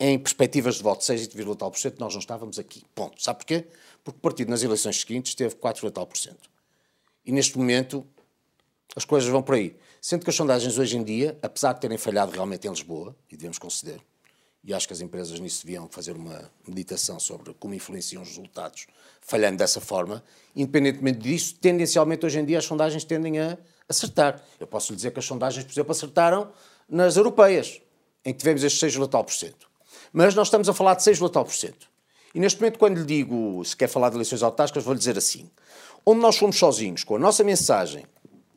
em perspectivas de voto de 6, tal por cento, nós não estávamos aqui. Ponto. Sabe porquê? Porque o partido nas eleições seguintes teve 4, tal por cento. E neste momento as coisas vão por aí. Sendo que as sondagens hoje em dia, apesar de terem falhado realmente em Lisboa, e devemos conceder, e acho que as empresas nisso deviam fazer uma meditação sobre como influenciam os resultados, falhando dessa forma, independentemente disso, tendencialmente hoje em dia as sondagens tendem a acertar. Eu posso lhe dizer que as sondagens, por exemplo, acertaram nas europeias, em que tivemos estes 6, tal por cento. Mas nós estamos a falar de 6, tal por cento. E neste momento, quando lhe digo se quer falar de eleições autárquicas, vou-lhe dizer assim: onde nós fomos sozinhos, com a nossa mensagem,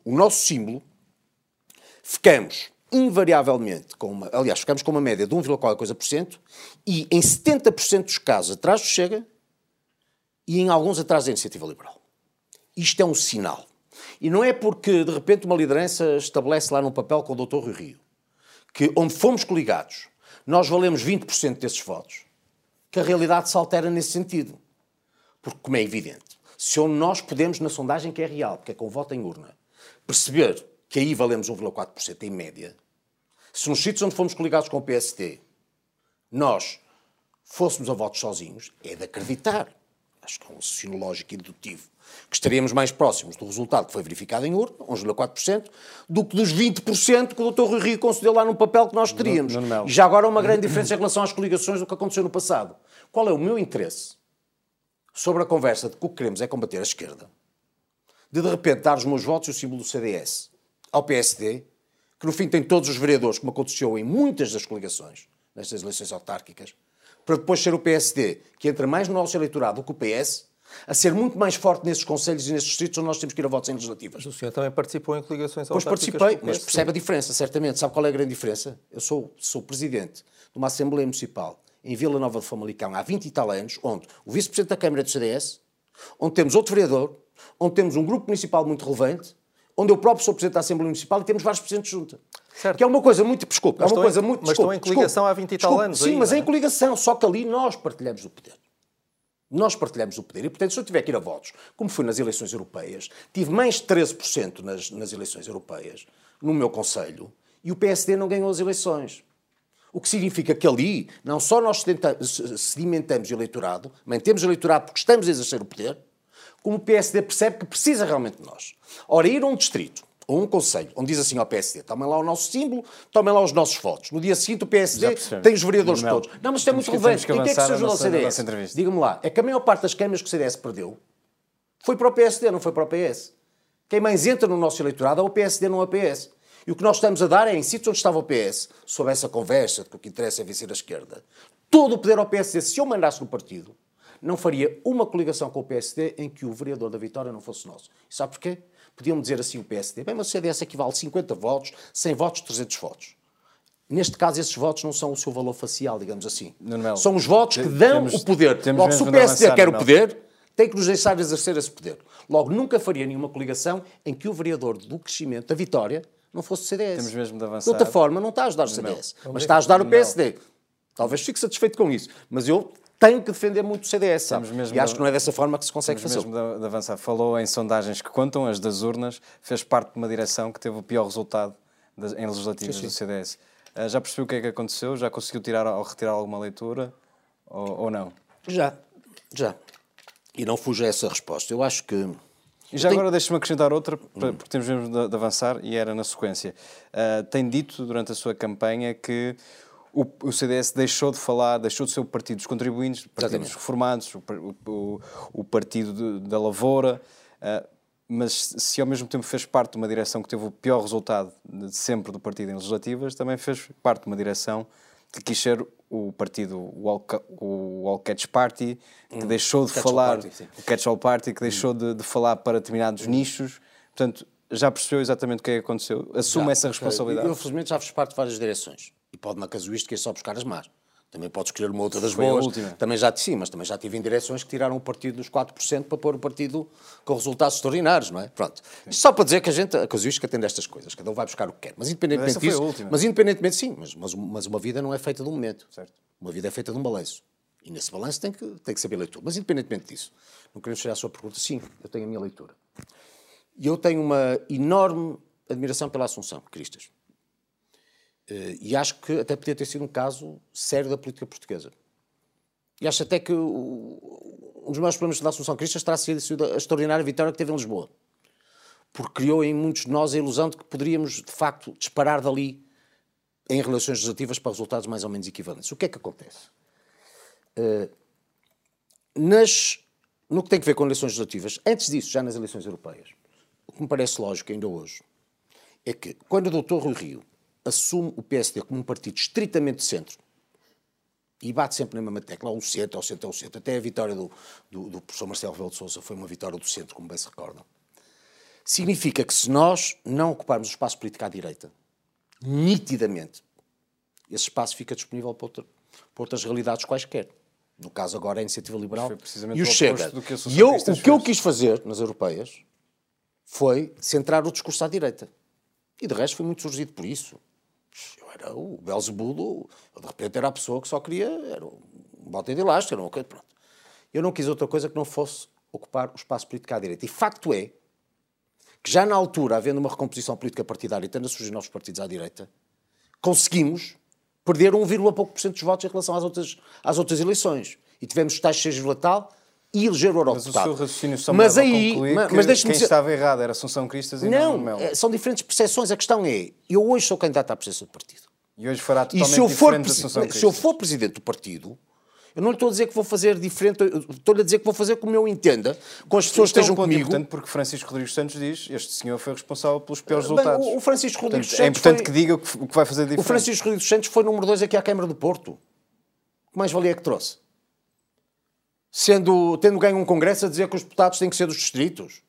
o nosso símbolo, ficamos invariavelmente com uma, aliás, ficamos com uma média de 1, qualquer coisa por cento e em 70% dos casos atrás do Chega e em alguns atrás da Iniciativa Liberal. Isto é um sinal. E não é porque de repente uma liderança estabelece lá num papel com o Dr. Rui Rio que onde fomos coligados nós valemos 20% desses votos que a realidade se altera nesse sentido. Porque, como é evidente, se nós podemos, na sondagem que é real, porque é com voto em urna, perceber que aí valemos 1,4% em média, se nos sítios onde fomos coligados com o PSD nós fôssemos a votos sozinhos, é de acreditar. Acho que é um raciocínio lógico e dedutivo. Que estaríamos mais próximos do resultado que foi verificado em urna, 11,4%, do que dos 20% que o Dr. Rui Rio concedeu lá num papel que nós teríamos. E já agora há uma grande diferença em relação às coligações do que aconteceu no passado. Qual é o meu interesse sobre a conversa de que o que queremos é combater a esquerda? De de repente dar os meus votos e o símbolo do CDS ao PSD, que no fim tem todos os vereadores, como aconteceu em muitas das coligações, nestas eleições autárquicas, para depois ser o PSD, que entra mais no nosso eleitorado do que o PS, a ser muito mais forte nesses conselhos e nesses distritos onde nós temos que ir a votos em legislativas. Mas o senhor também participou em coligações Pois participei, mas percebe a diferença, certamente. Sabe qual é a grande diferença? Eu sou, sou presidente de uma Assembleia Municipal em Vila Nova de Famalicão há 20 e tal anos, onde o vice-presidente da Câmara do CDS, onde temos outro vereador, onde temos um grupo municipal muito relevante, onde eu próprio sou presidente da Assembleia Municipal e temos vários presidentes de junta. Certo. Que é uma coisa muito. Desculpe, Mas é uma estão em- coisa muito. mas estão desculpe, em coligação desculpe, há 20 e tal desculpe, anos Sim, aí, mas é? em coligação, só que ali nós partilhamos o poder. Nós partilhamos o poder. E, portanto, se eu tiver que ir a votos, como fui nas eleições europeias, tive mais de 13% nas, nas eleições europeias, no meu Conselho, e o PSD não ganhou as eleições. O que significa que ali, não só nós sedimentamos o eleitorado, mantemos o eleitorado porque estamos a exercer o poder, como o PSD percebe que precisa realmente de nós. Ora, ir a um distrito ou um conselho onde diz assim ao PSD: tomem lá o nosso símbolo, tomem lá os nossos votos. No dia seguinte, o PSD tem os vereadores Melo, todos. Não, mas isto é muito que- relevante. que Em que é que se ajuda ao CDS? Diga-me lá, é que a maior parte das câmaras que o CDS perdeu foi para o PSD, não foi para o PS. Quem mais entra no nosso eleitorado é o PSD, não é o PS. E o que nós estamos a dar é, em sítios onde estava o PS, sob essa conversa de que o que interessa é vencer a esquerda, todo o poder ao PSD, se eu mandasse no partido, não faria uma coligação com o PSD em que o vereador da Vitória não fosse nosso. E sabe porquê? Podiam dizer assim o PSD, bem, mas o CDS equivale a 50 votos, 100 votos, 300 votos. Neste caso, esses votos não são o seu valor facial, digamos assim. São os votos que dão temos- o poder. Logo, se o PSD avançar, quer o poder, tem que nos deixar exercer esse poder. Logo, nunca faria nenhuma coligação em que o vereador do crescimento, da vitória, não fosse o CDS. Temos mesmo de avançar. De outra forma, não está a ajudar o CDS, mas está a ajudar o PSD. Talvez fique satisfeito com isso, mas eu tenho que defender muito o CDS, E acho de- que não é dessa forma que se consegue fazer. mesmo de, de avançar. Falou em sondagens que contam, as das urnas, fez parte de uma direção que teve o pior resultado das- em legislativas do CDS. Ah, já percebeu o que é que aconteceu? Já conseguiu tirar ou retirar alguma leitura? Ou, ou não? Já, já. E não fuja a essa resposta. Eu acho que. E já tenho- agora deixe-me acrescentar outra, para- porque temos mesmo de, de avançar, e era na sequência. Ah, tem dito durante a sua campanha que o, o CDS deixou de falar, deixou de ser o partido dos contribuintes, o partido dos reformados, o, o- o- partido de- da lavoura, ah, mas se ao mesmo tempo fez parte de uma direção que teve o pior resultado de sempre do partido em legislativas, também fez parte de uma direção que quis ser o partido, o All, o All Catch Party, que deixou de falar, Party, o Catch-all Party, que deixou de, de falar para determinados nichos. Portanto, já percebeu exatamente o que é que aconteceu? Assume Já. essa responsabilidade. Eu, felizmente, já fiz parte de várias direções. Pode, na casuística, é só buscar as más. Também pode escolher uma outra das Foi boas. Também já sim, mas também já tive em direções que tiraram o partido dos 4% para pôr o partido com resultados extraordinários, não é? Pronto. Isto só para dizer que a gente, a casuística tem destas coisas. Cada um vai buscar o que quer. Mas independentemente Mas disso... Mas independentemente, sim. Mas, mas, mas uma vida não é feita de um momento. Certo. Uma vida é feita de um balanço. E nesse balanço tem que, tem que saber leitura. Mas independentemente disso, não queremos chegar à sua pergunta, sim, eu tenho a minha leitura. E eu tenho uma enorme admiração pela Assunção Cristas. Eh, E acho que até podia ter sido um caso sério da política portuguesa. E acho até que um dos maiores problemas da Assunção Cristas terá sido a extraordinária vitória que teve em Lisboa. Porque criou em muitos de nós a ilusão de que poderíamos, de facto, disparar dali em relações legislativas para resultados mais ou menos equivalentes. O que é que acontece? Eh, nas, no que tem a ver com eleições legislativas, antes disso, já nas eleições europeias, o que me parece lógico ainda hoje é que quando o Dr. Rui Rio assume o PSD como um partido estritamente de centro e bate sempre na mesma tecla, ao centro, ao centro, ao centro, até a vitória do, do, do professor Marcelo Rebelo de Sousa foi uma vitória do centro, como bem se recordam, significa que se nós não ocuparmos o espaço político à direita, nitidamente, esse espaço fica disponível para, outra- para outras realidades quaisquer. No caso agora a Iniciativa Liberal e o Chega. E eu, o que eu quis fazer nas europeias foi centrar o discurso à direita. E de resto foi muito surgido por isso. Eu era o Belzebulo, eu de repente era a pessoa que só queria, era um bote de elástico, era uma coisa, pronto. Eu não quis outra coisa que não fosse ocupar o espaço político à direita. E facto é que já na altura, havendo uma recomposição política partidária e tendo a surgir novos partidos à direita, conseguimos perder 1, pouco por cento dos votos em relação às outras, às outras eleições. E tivemos os tais 6, tal e eleger o Mas o eurodeputado. seu raciocínio só Mas aí, concluir ma- que mas deixe-me quem dizer, estava errado era Assunção Cristas e não, não, Melo. é, são diferentes percepções. A questão é, eu hoje sou candidato à presidência do partido. E hoje fará E totalmente se eu, for, diferente se eu for presidente do partido, eu não lhe estou a dizer que vou fazer diferente, estou-lhe a dizer que vou fazer como eu entenda, com as pessoas é que estejam um ponto comigo. importante porque Francisco Rodrigues Santos diz este senhor foi responsável pelos piores Bem, resultados. o- o Francisco Rodrigues Portanto, é Santos importante foi- que diga o que, o que vai fazer diferente. O Francisco Rodrigues Santos foi número 2 aqui à Câmara do Porto. Que mais valia que trouxe? Sendo, tendo ganho um congresso a dizer que os deputados têm que ser dos distritos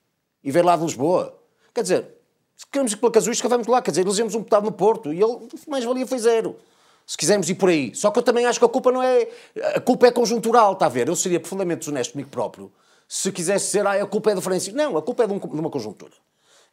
e ver lá de Lisboa. Quer dizer, se queremos ir pela casuística, vamos lá. Quer dizer, elegemos um deputado no Porto e ele, mais valia foi zero. Se quisermos ir por aí. Só que eu também acho que a culpa não é. A culpa é conjuntural, está a ver? Eu seria profundamente desonesto comigo próprio se quisesse dizer, ah, a culpa é do Francisco. Não, a culpa é de, um- de uma conjuntura.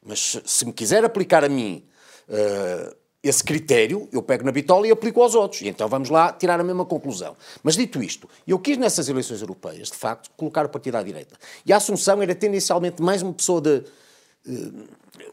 Mas se, se me quiser aplicar a mim eh, esse critério, eu pego na bitola e aplico aos outros. E então vamos lá tirar a mesma conclusão. Mas dito isto, eu quis nessas eleições europeias, de facto, colocar o partido à direita. E a Assunção era tendencialmente mais uma pessoa de. eh,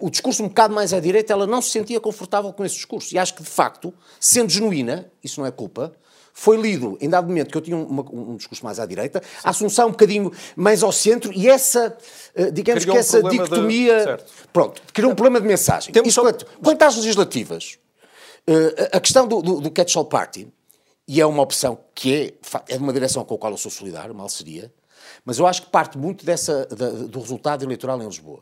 o discurso um bocado mais à direita, ela não se sentia confortável com esse discurso. E acho que, de facto, sendo genuína, isso não é culpa, foi lido em dado momento que eu tinha uma- um discurso mais à direita, a Assunção um bocadinho mais ao centro, e essa, eh, digamos Criou que um essa de- dicotomia. certo. Pronto, criou um problema de mensagem. Temos Isto só- quanto, quanto às legislativas, eh, a questão do, do, do catch-all party, e é uma opção que é, é de uma direção com a qual eu sou solidário, mal seria, mas eu acho que parte muito dessa, da- do resultado eleitoral em Lisboa.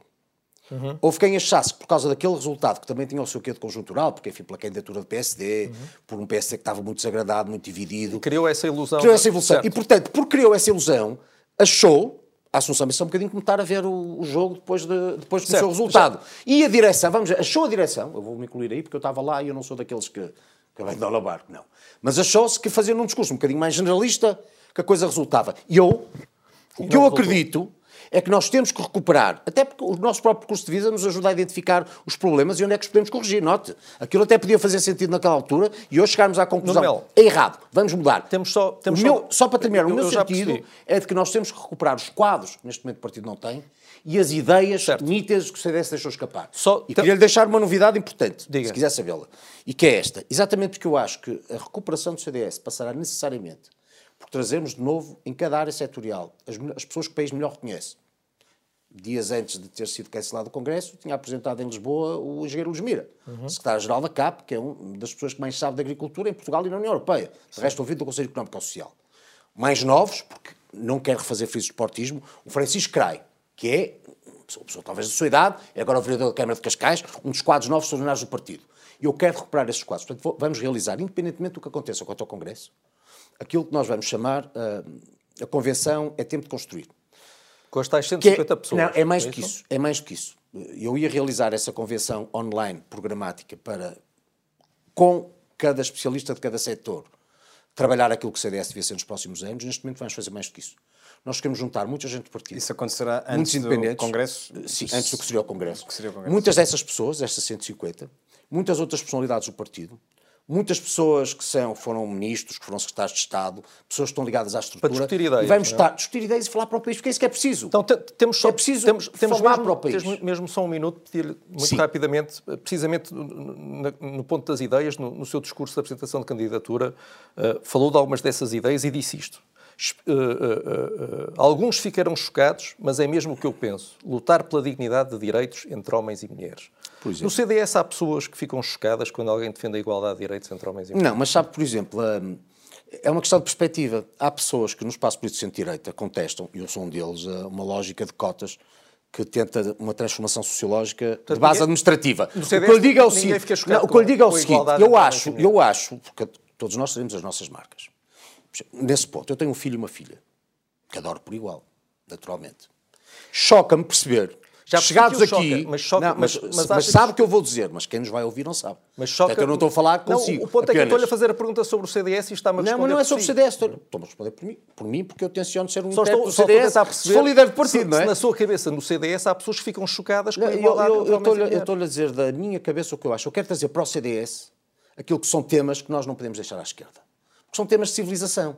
Uhum. Houve quem achasse que por causa daquele resultado, que também tinha o seu quê de conjuntural, porque enfim, pela candidatura do PSD, uhum. por um PSD que estava muito desagradado, muito dividido. Criou essa ilusão. Criou essa ilusão. Certo. E portanto, por criou essa ilusão, achou a Assunção Missa um bocadinho começar a ver o, o, jogo depois, de, depois do certo, seu resultado. Certo. E a direção, vamos achou a direção, eu vou me incluir aí porque eu estava lá e eu não sou daqueles que, que vem de barco, não. Mas achou-se que fazendo um discurso um bocadinho mais generalista que a coisa resultava. E eu, o que eu acredito é que nós temos que recuperar, até porque o nosso próprio curso de vida nos ajuda a identificar os problemas e onde é que os podemos corrigir. Note, aquilo até podia fazer sentido naquela altura e hoje chegarmos à conclusão, é errado, vamos mudar. Temos só, temos meu, só, para terminar, eu, o meu sentido é de que nós temos que recuperar os quadros neste momento o partido não tem e as ideias nítidas que o CDS deixou escapar. Só, e queria-lhe deixar uma novidade importante, Diga. se quiser sabê-la, e que é esta. Exatamente porque eu acho que a recuperação do CDS passará necessariamente por trazermos de novo, em cada área setorial, as, as pessoas que o país melhor reconhece dias antes de ter sido cancelado o Congresso, tinha apresentado em Lisboa o engenheiro Luís Mira, uhum. secretário-geral da CAP, que é uma das pessoas que mais sabe de agricultura em Portugal e na União Europeia. De resto, ouvido do Conselho Económico e Social. Mais novos, porque não quer refazer friso de esportismo, o Francisco Crai, que é uma pessoa talvez da sua idade, é agora o vereador da Câmara de Cascais, um dos quadros novos extraordinários do partido. E eu quero recuperar esses quadros. Portanto, vamos realizar, independentemente do que aconteça quanto ao Congresso, aquilo que nós vamos chamar uh, a Convenção é tempo de construir. Com as tais 150 é, pessoas. Não, é mais é do que isso. É mais do que isso. Eu ia realizar essa convenção online programática para, com cada especialista de cada setor, trabalhar aquilo que o CDS devia ser nos próximos anos. Neste momento vamos fazer mais do que isso. Nós queremos juntar muita gente do partido. Isso acontecerá antes do Congresso? Sim, antes do que seria o Congresso. Seria o Congresso. Muitas dessas pessoas, estas 150, muitas outras personalidades do partido, Muitas pessoas que são, foram ministros, que foram secretários de Estado, pessoas que estão ligadas à estrutura. Para discutir ideias. E vamos estar, é? discutir ideias e falar para o país, porque é isso que é preciso. Então temos só, é preciso temos, temos falar mesmo, para o país. Temos mesmo só um minuto, pedir-lhe muito Sim. rapidamente, precisamente no, no, ponto das ideias, no, no, seu discurso de apresentação de candidatura, uh, falou de algumas dessas ideias e disse isto. Uh, uh, alguns ficarão chocados, mas é mesmo o que eu penso: lutar pela dignidade de direitos entre homens e mulheres. No CDS há pessoas que ficam chocadas quando alguém defende a igualdade de direitos entre homens e mulheres. Não, mas sabe, por exemplo, é uma questão de perspectiva. Há pessoas que no espaço político centro-direita contestam, e eu sou um deles, uma lógica de cotas que tenta uma transformação sociológica Portanto, de base administrativa. o que eu lhe digo é o seguinte, não, o que eu digo é o seguinte, eu acho, eu acho, porque todos nós sabemos as nossas marcas. Nesse ponto, eu tenho um filho e uma filha, que adoro por igual, naturalmente. Choca-me perceber já Chegados aqui, choca, mas, choca, não, mas, mas, mas sabe o que eu vou dizer, mas quem nos vai ouvir não sabe. Mas choca, Portanto, eu não estou a falar consigo. Não, o ponto apenas. é que eu estou-lhe a fazer a pergunta sobre o CDS e está-me a responder Não, mas não é sobre o CDS. Estou, estou a responder por mim, por mim, porque eu tenciono ser um só estou, do só CDS. Estou a perceber sou líder de partido, se, não é? Se na sua cabeça, no CDS, há pessoas que ficam chocadas com a igualdade eu, estou-lhe a dizer da minha cabeça o que eu acho. Eu quero trazer para o CDS aquilo que são temas que nós não podemos deixar à esquerda. Porque são temas de civilização.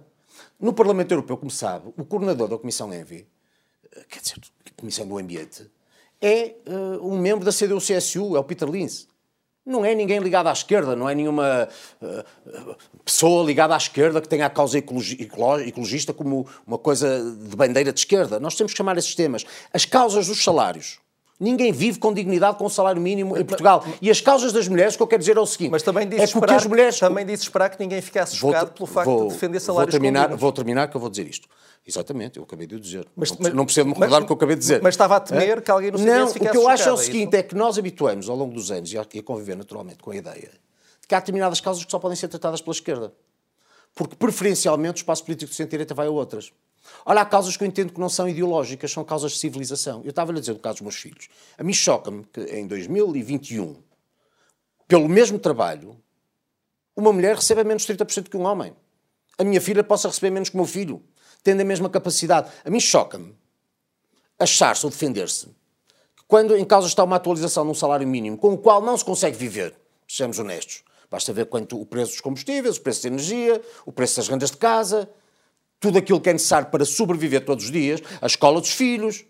No Parlamento Europeu, como sabe, o coordenador da Comissão ENVI, eh, quer dizer, Comissão do Ambiente, é uh, um membro da CDU-CSU, é o Peter Lins. Não é ninguém ligado à esquerda, não é nenhuma uh, pessoa ligada à esquerda que tenha a causa ecologi ecologista como uma coisa de bandeira de esquerda. Nós temos que chamar esses temas. As causas dos salários. Ninguém vive com dignidade com o salário mínimo em Portugal. E as causas das mulheres, o que eu quero dizer é o seguinte: mas também disse, é esperar, as mulheres... também disse esperar que ninguém ficasse chocado pelo facto vou, de defender salários vou terminar, Vou terminar que eu vou dizer isto. Exatamente, eu acabei de o dizer. Mas, não, mas, não percebo me recordar o que eu acabei de dizer. Mas estava a temer é? que alguém no Não, o que eu acho é o seguinte, é, é que nós habituamos ao longo dos anos, e a, e a conviver naturalmente com a ideia, de que há determinadas causas que só podem ser tratadas pela esquerda. Porque, preferencialmente, o espaço político de centro-direita vai a outras. Olha, há causas que eu entendo que não são ideológicas, são causas de civilização. Eu estava a dizer do caso dos meus filhos. A mim choca-me que em 2021, pelo mesmo trabalho, uma mulher receba menos de 30% que um homem. A minha filha possa receber menos que o meu filho tendo a mesma capacidade. A mim choca-me achar-se ou defender-se que quando em causa está uma atualização num salário mínimo com o qual não se consegue viver, sejamos honestos, basta ver quanto o preço dos combustíveis, o preço da energia, o preço das rendas de casa, tudo aquilo que é necessário para sobreviver todos os dias, a escola dos filhos,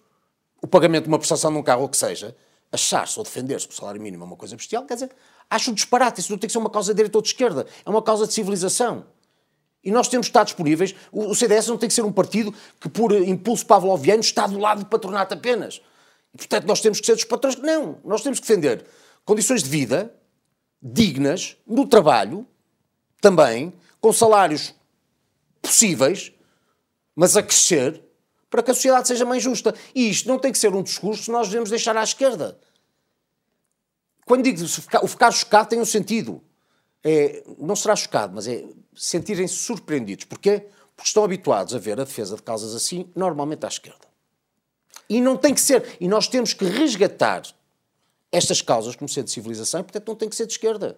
o pagamento de uma prestação de um carro, ou que seja, achar-se ou defender-se que o salário mínimo é uma coisa bestial, quer dizer, acho um disparate. Isso não tem que ser uma causa de direita ou de esquerda, é uma causa de civilização. E nós temos que estar disponíveis. O CDS não tem que ser um partido que, por impulso pavloviano, está do lado do patronato apenas. E, portanto, nós temos que ser dos patrões. Não, nós temos que defender condições de vida dignas, no trabalho, também, com salários possíveis, mas a crescer, para que a sociedade seja mais justa. E isto não tem que ser um discurso que nós devemos deixar à esquerda. quando digo o ficar chocado tem um sentido. É, não será chocado, mas é sentirem-se surpreendidos. Porquê? Porque estão habituados a ver a defesa de causas assim, normalmente à esquerda. E não tem que ser. E nós temos que resgatar estas causas como sendo civilização e, portanto, não tem que ser de esquerda.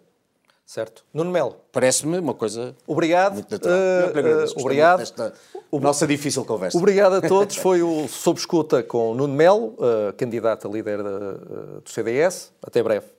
Certo. Nuno Melo. Parece-me uma coisa obrigado. muito natural. Uh, uh, obrigado. Desta nossa difícil conversa. Obrigado a todos. Foi o Sob Escuta com Nuno Melo, uh, candidato a líder do CDS. Até breve.